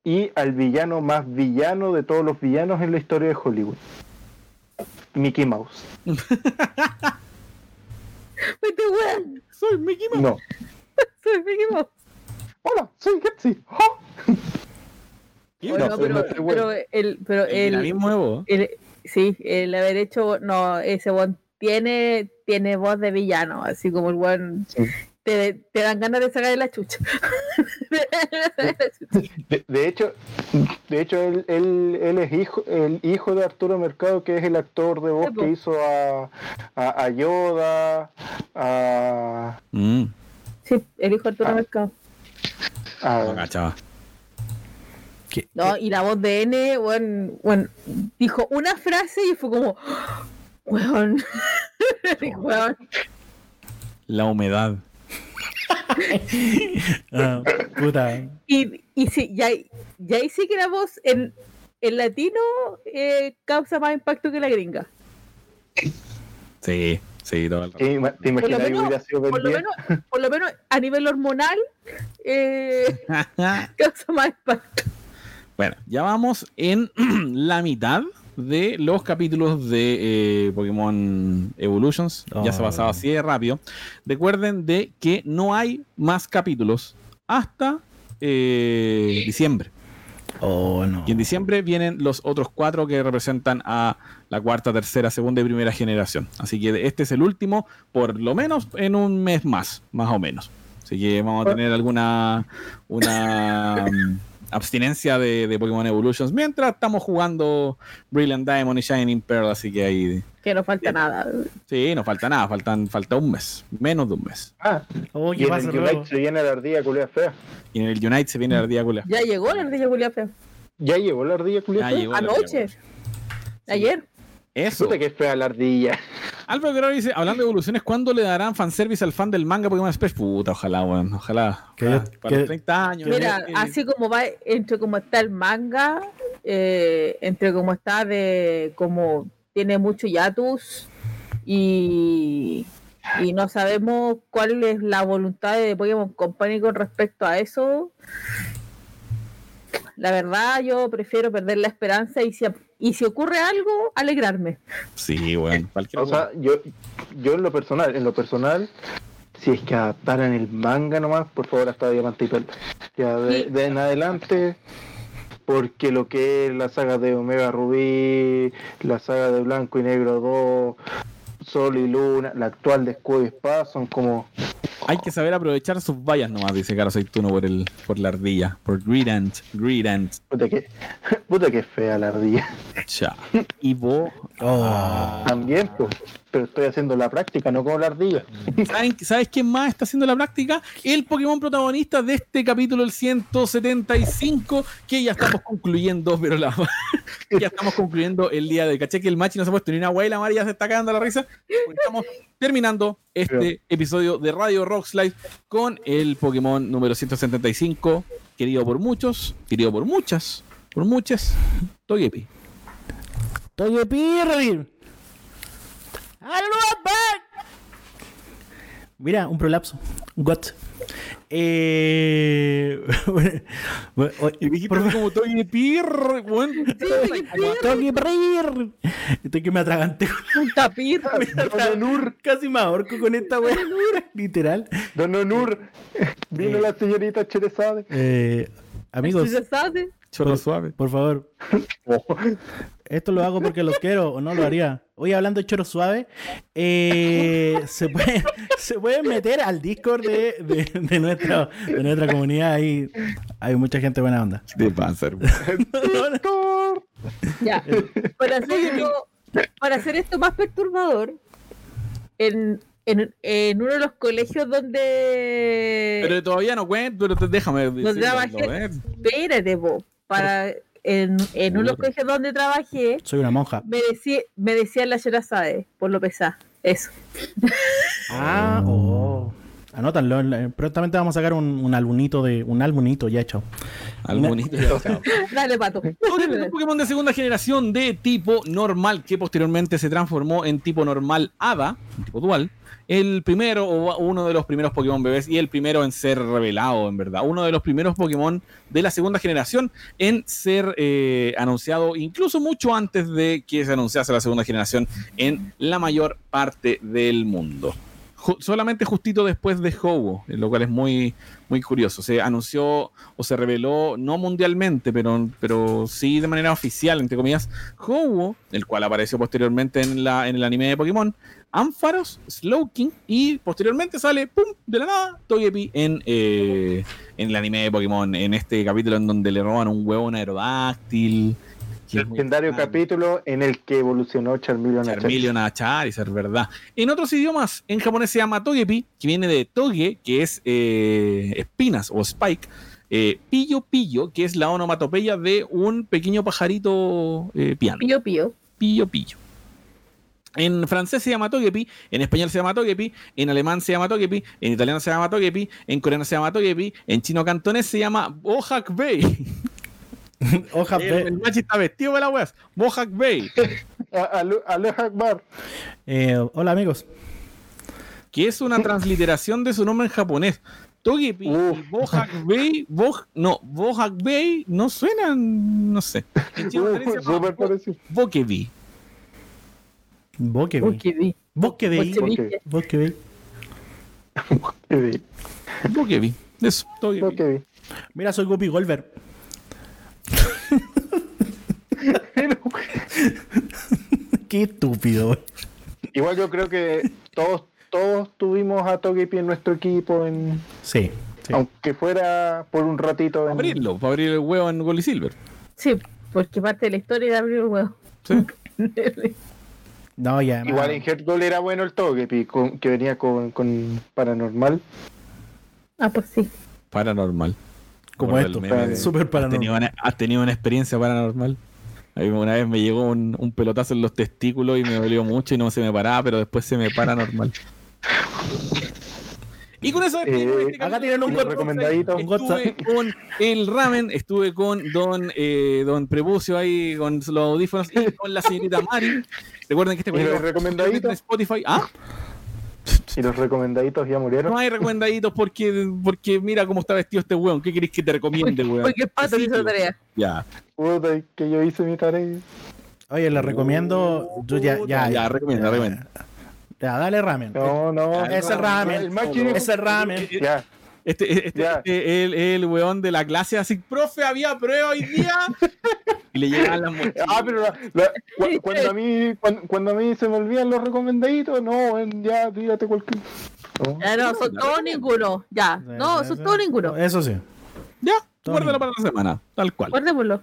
Speaker 4: y al villano más villano de todos los villanos en la historia de Hollywood. Mickey Mouse.
Speaker 2: Vete, weón.
Speaker 3: Soy Mickey Mouse.
Speaker 4: No.
Speaker 2: Soy Mickey Mouse.
Speaker 4: Hola, soy Getsi. ¡Ja!
Speaker 2: Pero,
Speaker 4: no, pero bueno.
Speaker 2: pero el, pero
Speaker 3: El
Speaker 2: el, el- sí, el haber hecho, no, ese buen tiene, tiene voz de villano, así como el buen
Speaker 4: Sí.
Speaker 2: te, te dan ganas de sacar de la chucha.
Speaker 4: De, de hecho, de hecho él, él, él es hijo, el hijo de Arturo Mercado, que es el actor de voz
Speaker 2: Sí,
Speaker 4: que hizo a, a, a Yoda, a,
Speaker 3: Mm,
Speaker 2: sí, el hijo de Arturo
Speaker 4: Ah.
Speaker 2: Mercado.
Speaker 3: no
Speaker 4: a-
Speaker 3: cachaba.
Speaker 5: ¿Qué-
Speaker 2: No, y la voz de N, bueno, bueno, dijo una frase y fue como, weón, weón.
Speaker 3: La humedad.
Speaker 5: Ah, puta.
Speaker 2: Y, y sí, ya, ya ahí sí que la voz en, en latino eh, causa más impacto que la gringa.
Speaker 3: Sí, sí, todo el rato.
Speaker 4: ¿Te, ima- te
Speaker 2: Por lo
Speaker 4: imaginas que
Speaker 2: menos,
Speaker 4: hubiera sido
Speaker 2: por
Speaker 4: Ben
Speaker 2: lo
Speaker 4: 10?
Speaker 2: menos, por lo menos a nivel hormonal eh, causa más impacto.
Speaker 3: Bueno, ya vamos en la mitad de los capítulos de eh, Pokémon Evolutions. Ya se ha
Speaker 5: Oh.
Speaker 3: pasado así de rápido. Recuerden de que no hay más capítulos hasta eh, diciembre.
Speaker 5: Oh, no.
Speaker 3: Y en diciembre vienen los otros cuatro que representan a la cuarta, tercera, segunda y primera generación. Así que este es el último, por lo menos en un mes más, más o menos. Así que vamos a tener alguna una abstinencia de, de Pokémon Evolutions mientras estamos jugando Brilliant Diamond y Shining Pearl. Así que ahí
Speaker 2: Que no falta nada.
Speaker 3: sí, no falta nada, faltan, falta un mes, menos de un mes.
Speaker 4: Ah,
Speaker 5: Oh,
Speaker 4: y
Speaker 5: ¿qué
Speaker 4: en el
Speaker 5: luego?
Speaker 4: Unite se viene la ardilla culia fea.
Speaker 3: Y en el Unite se viene la ardilla culia.
Speaker 2: Ya llegó la ardilla culia fea.
Speaker 4: Ya llegó la ardilla culia fea.
Speaker 2: Anoche.
Speaker 3: ardilla
Speaker 2: Ayer.
Speaker 3: Eso.
Speaker 4: Puta que es fea la ardilla.
Speaker 3: Álvaro Guerrero dice, hablando de evoluciones, ¿cuándo le darán fanservice al fan del manga Pokémon Express? Puta, ojalá, weón, ojalá.
Speaker 5: Que-
Speaker 3: Ojalá. para
Speaker 5: que-
Speaker 3: los 30 años.
Speaker 2: Mira,
Speaker 3: eh,
Speaker 2: así como va, entre como está el manga, eh, entre como está de, como tiene mucho yatus y, y no sabemos cuál es la voluntad de Pokémon Company con respecto a eso. La verdad, yo prefiero perder la esperanza y si, y si ocurre algo, alegrarme.
Speaker 3: Sí, weón. cualquier
Speaker 4: O sea, yo, yo en lo personal, en lo personal, si es que adaptaran el manga nomás, por favor, hasta Diamante y Perla. Ya de,
Speaker 2: Sí.
Speaker 4: de en adelante, porque lo que es la saga de Omega Rubí, la saga de Blanco y Negro 2, Sol y Luna, la actual de Escudo y Espada, son como
Speaker 3: Hay que saber aprovechar sus vallas nomás, dice Caro Aceituno por, el, por la ardilla. Por Gridant. Gridant.
Speaker 4: puta que, puta que fea la ardilla.
Speaker 3: Cha. Y vos.
Speaker 5: Oh.
Speaker 4: También, pues, pero estoy haciendo la práctica, no como la ardilla.
Speaker 3: ¿Saben- ¿Sabes quién más está haciendo la práctica? El Pokémon protagonista de este capítulo, el 175, que ya estamos concluyendo, pero la, ya estamos concluyendo el día de caché que el machi no se ha puesto ni una hueá y la Mari ya se está cagando la risa. Porque estamos terminando este episodio de Radio Rock Slide con el Pokémon número 175, querido por muchos, querido por muchas, por muchas, Togepi.
Speaker 5: Togepi. Mira, un prolapso. Un got. Eh... bueno,
Speaker 3: Y dijiste
Speaker 5: por-
Speaker 3: como Togepi, weón.
Speaker 5: Togepi. Estoy que me atraganté.
Speaker 2: Un tapir.
Speaker 4: Don Onur,
Speaker 5: Casi me ahorco con esta wea. Literal.
Speaker 4: Don Onur, vino la señorita Cherezade.
Speaker 5: Eh, amigos,
Speaker 2: ¿Sí se sabe?
Speaker 3: Chorro suave.
Speaker 5: por favor. Esto lo hago porque los quiero o no lo haría. Hoy hablando de choro suave, eh, se, puede, se pueden meter al Discord de, de, de nuestra, de nuestra comunidad. Ahí hay mucha gente buena onda.
Speaker 3: De Panzer.
Speaker 2: Ya. Para hacer esto, para hacer esto más perturbador, en, en, en uno de los colegios donde.
Speaker 3: Pero todavía no cuento, pero te- déjame
Speaker 2: No
Speaker 3: decirlo,
Speaker 2: trabajé.
Speaker 3: ¿eh?
Speaker 2: Espérate, po. Para, en, en uno de los colegios donde trabajé,
Speaker 5: Soy una monja.
Speaker 2: me, decía, me decían la Sherazade, por lo pesada. Eso.
Speaker 5: Ah, oh. Anótanlo. Prontamente vamos a sacar un, un albumito de. Un albumito ya hecho.
Speaker 3: Al bonito ya.
Speaker 2: Dale, pato.
Speaker 3: Un Pokémon de segunda generación de tipo normal que posteriormente se transformó en tipo normal Hada, un tipo dual. El primero o uno de los primeros Pokémon bebés y el primero en ser revelado, en verdad. Uno de los primeros Pokémon de la segunda generación en ser eh, anunciado incluso mucho antes de que se anunciase la segunda generación en la mayor parte del mundo. Solamente justito después de Ho-Oh, lo cual es muy, muy curioso. Se anunció o se reveló, no mundialmente, pero, pero sí de manera oficial, entre comillas, Ho-Oh, el cual apareció posteriormente en, la, en el anime de Pokémon, Ampharos, Slowking, y posteriormente sale, ¡pum!, de la nada, Togepi en, eh, en el anime de Pokémon, en este capítulo en donde le roban un huevo a un aerodáctil.
Speaker 4: Legendario capítulo en el que evolucionó Charmeleon.
Speaker 3: Charmeleon a Charizard, ¿verdad? En otros idiomas, en japonés se llama Togepi, que viene de Toge, que es eh, espinas o spike. eh, pillo pillo, que es la onomatopeya de un pequeño pajarito eh, piano.
Speaker 2: Pío, pío.
Speaker 3: Pillo pillo. En francés se llama Togepi, en español se llama Togepi, en alemán se llama Togepi, en italiano se llama Togepi, en coreano se llama Togepi, en chino cantonés se llama Bohak Bay.
Speaker 5: Hoja
Speaker 3: El, el machi está vestido de la weas. Bohak Bay.
Speaker 5: Eh, hola amigos.
Speaker 3: que es una transliteración de su nombre en japonés. Togepi Bohak Bay, Boh- no, Bohak Bay no suenan, no sé.
Speaker 4: Uh.
Speaker 3: Bokebi.
Speaker 5: De
Speaker 4: Qué bien.
Speaker 3: Bokebi. Eso, Togepi.
Speaker 5: Mira, soy Guppy Golver. Qué estúpido. güey.
Speaker 4: Igual yo creo que todos todos tuvimos a Togepi en nuestro equipo, en,
Speaker 5: Sí. sí.
Speaker 4: aunque fuera por un ratito.
Speaker 3: Para abrirlo, para abrir el huevo en Gold y Silver.
Speaker 2: Sí, porque parte de la historia de abrir el huevo.
Speaker 3: Sí.
Speaker 5: No, ya.
Speaker 4: Igual en Head Gold era bueno el Togepi, con- que venía con, con Paranormal.
Speaker 2: ah, pues sí.
Speaker 3: Paranormal.
Speaker 5: Como esto.
Speaker 3: el meme de-
Speaker 5: Súper
Speaker 3: ¿Has tenido,
Speaker 5: paranormal.
Speaker 3: una, has tenido una experiencia paranormal? A mí una vez me llegó un, un pelotazo en los testículos y me dolió mucho y no se me paraba, pero después se me para normal. Y con eso despedimos
Speaker 4: Eh,
Speaker 3: este
Speaker 5: acá tienen un
Speaker 4: recomendadito.
Speaker 3: Estuve con el ramen, estuve con don, eh, don Prepucio ahí con los audífonos y con la señorita Mari. Recuerden que este
Speaker 4: ¿Y los
Speaker 3: programa
Speaker 4: recomendaditos?
Speaker 3: en Spotify. Ah,
Speaker 4: Y los recomendaditos ya murieron.
Speaker 3: no hay recomendaditos porque, porque mira cómo está vestido este weón. ¿Qué querés que te recomiende, weón?
Speaker 2: Porque pato hizo
Speaker 3: tío.
Speaker 2: tarea.
Speaker 3: Ya.
Speaker 4: Puta, que yo hice mi tarea.
Speaker 5: Oye, les recomiendo. Yo ya, ya,
Speaker 3: Ya, recomienda, recomienda.
Speaker 5: Ya, dale ramen.
Speaker 4: No, no.
Speaker 5: Ramen.
Speaker 4: El máquina.
Speaker 5: Ese ramen.
Speaker 4: Ya.
Speaker 3: Este, este,
Speaker 4: Ya.
Speaker 3: este, el, el weón de la clase así, profe, había prueba hoy día. y le llegan las mochilas.
Speaker 4: Ah, pero la- la- cu- cuando, a mí, cuando, cuando a mí se me olvidan los recomendaditos, no, ya, tírate cualquier. No.
Speaker 2: Ya no, son todos ninguno. Ya. No, son todos ninguno.
Speaker 5: Eso sí.
Speaker 3: Ya, guárdalo para la semana, tal cual.
Speaker 2: Guardémoslo.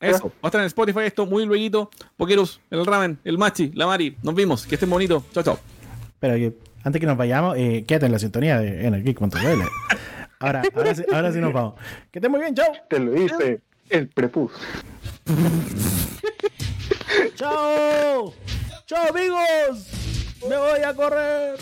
Speaker 3: Eso, va a estar en Spotify esto muy luego. Pokerus, el ramen, el machi, la mari. Nos vimos, que estén bonitos. Chao, chao.
Speaker 5: Pero que antes que nos vayamos, eh, quédate en la sintonía de Energeek.cl. Ahora, ahora, sí, ahora sí nos vamos. Que estén muy bien, chao.
Speaker 4: Te lo hice el prepus.
Speaker 5: ¡Chao! ¡Chao, amigos! ¡Me voy a correr!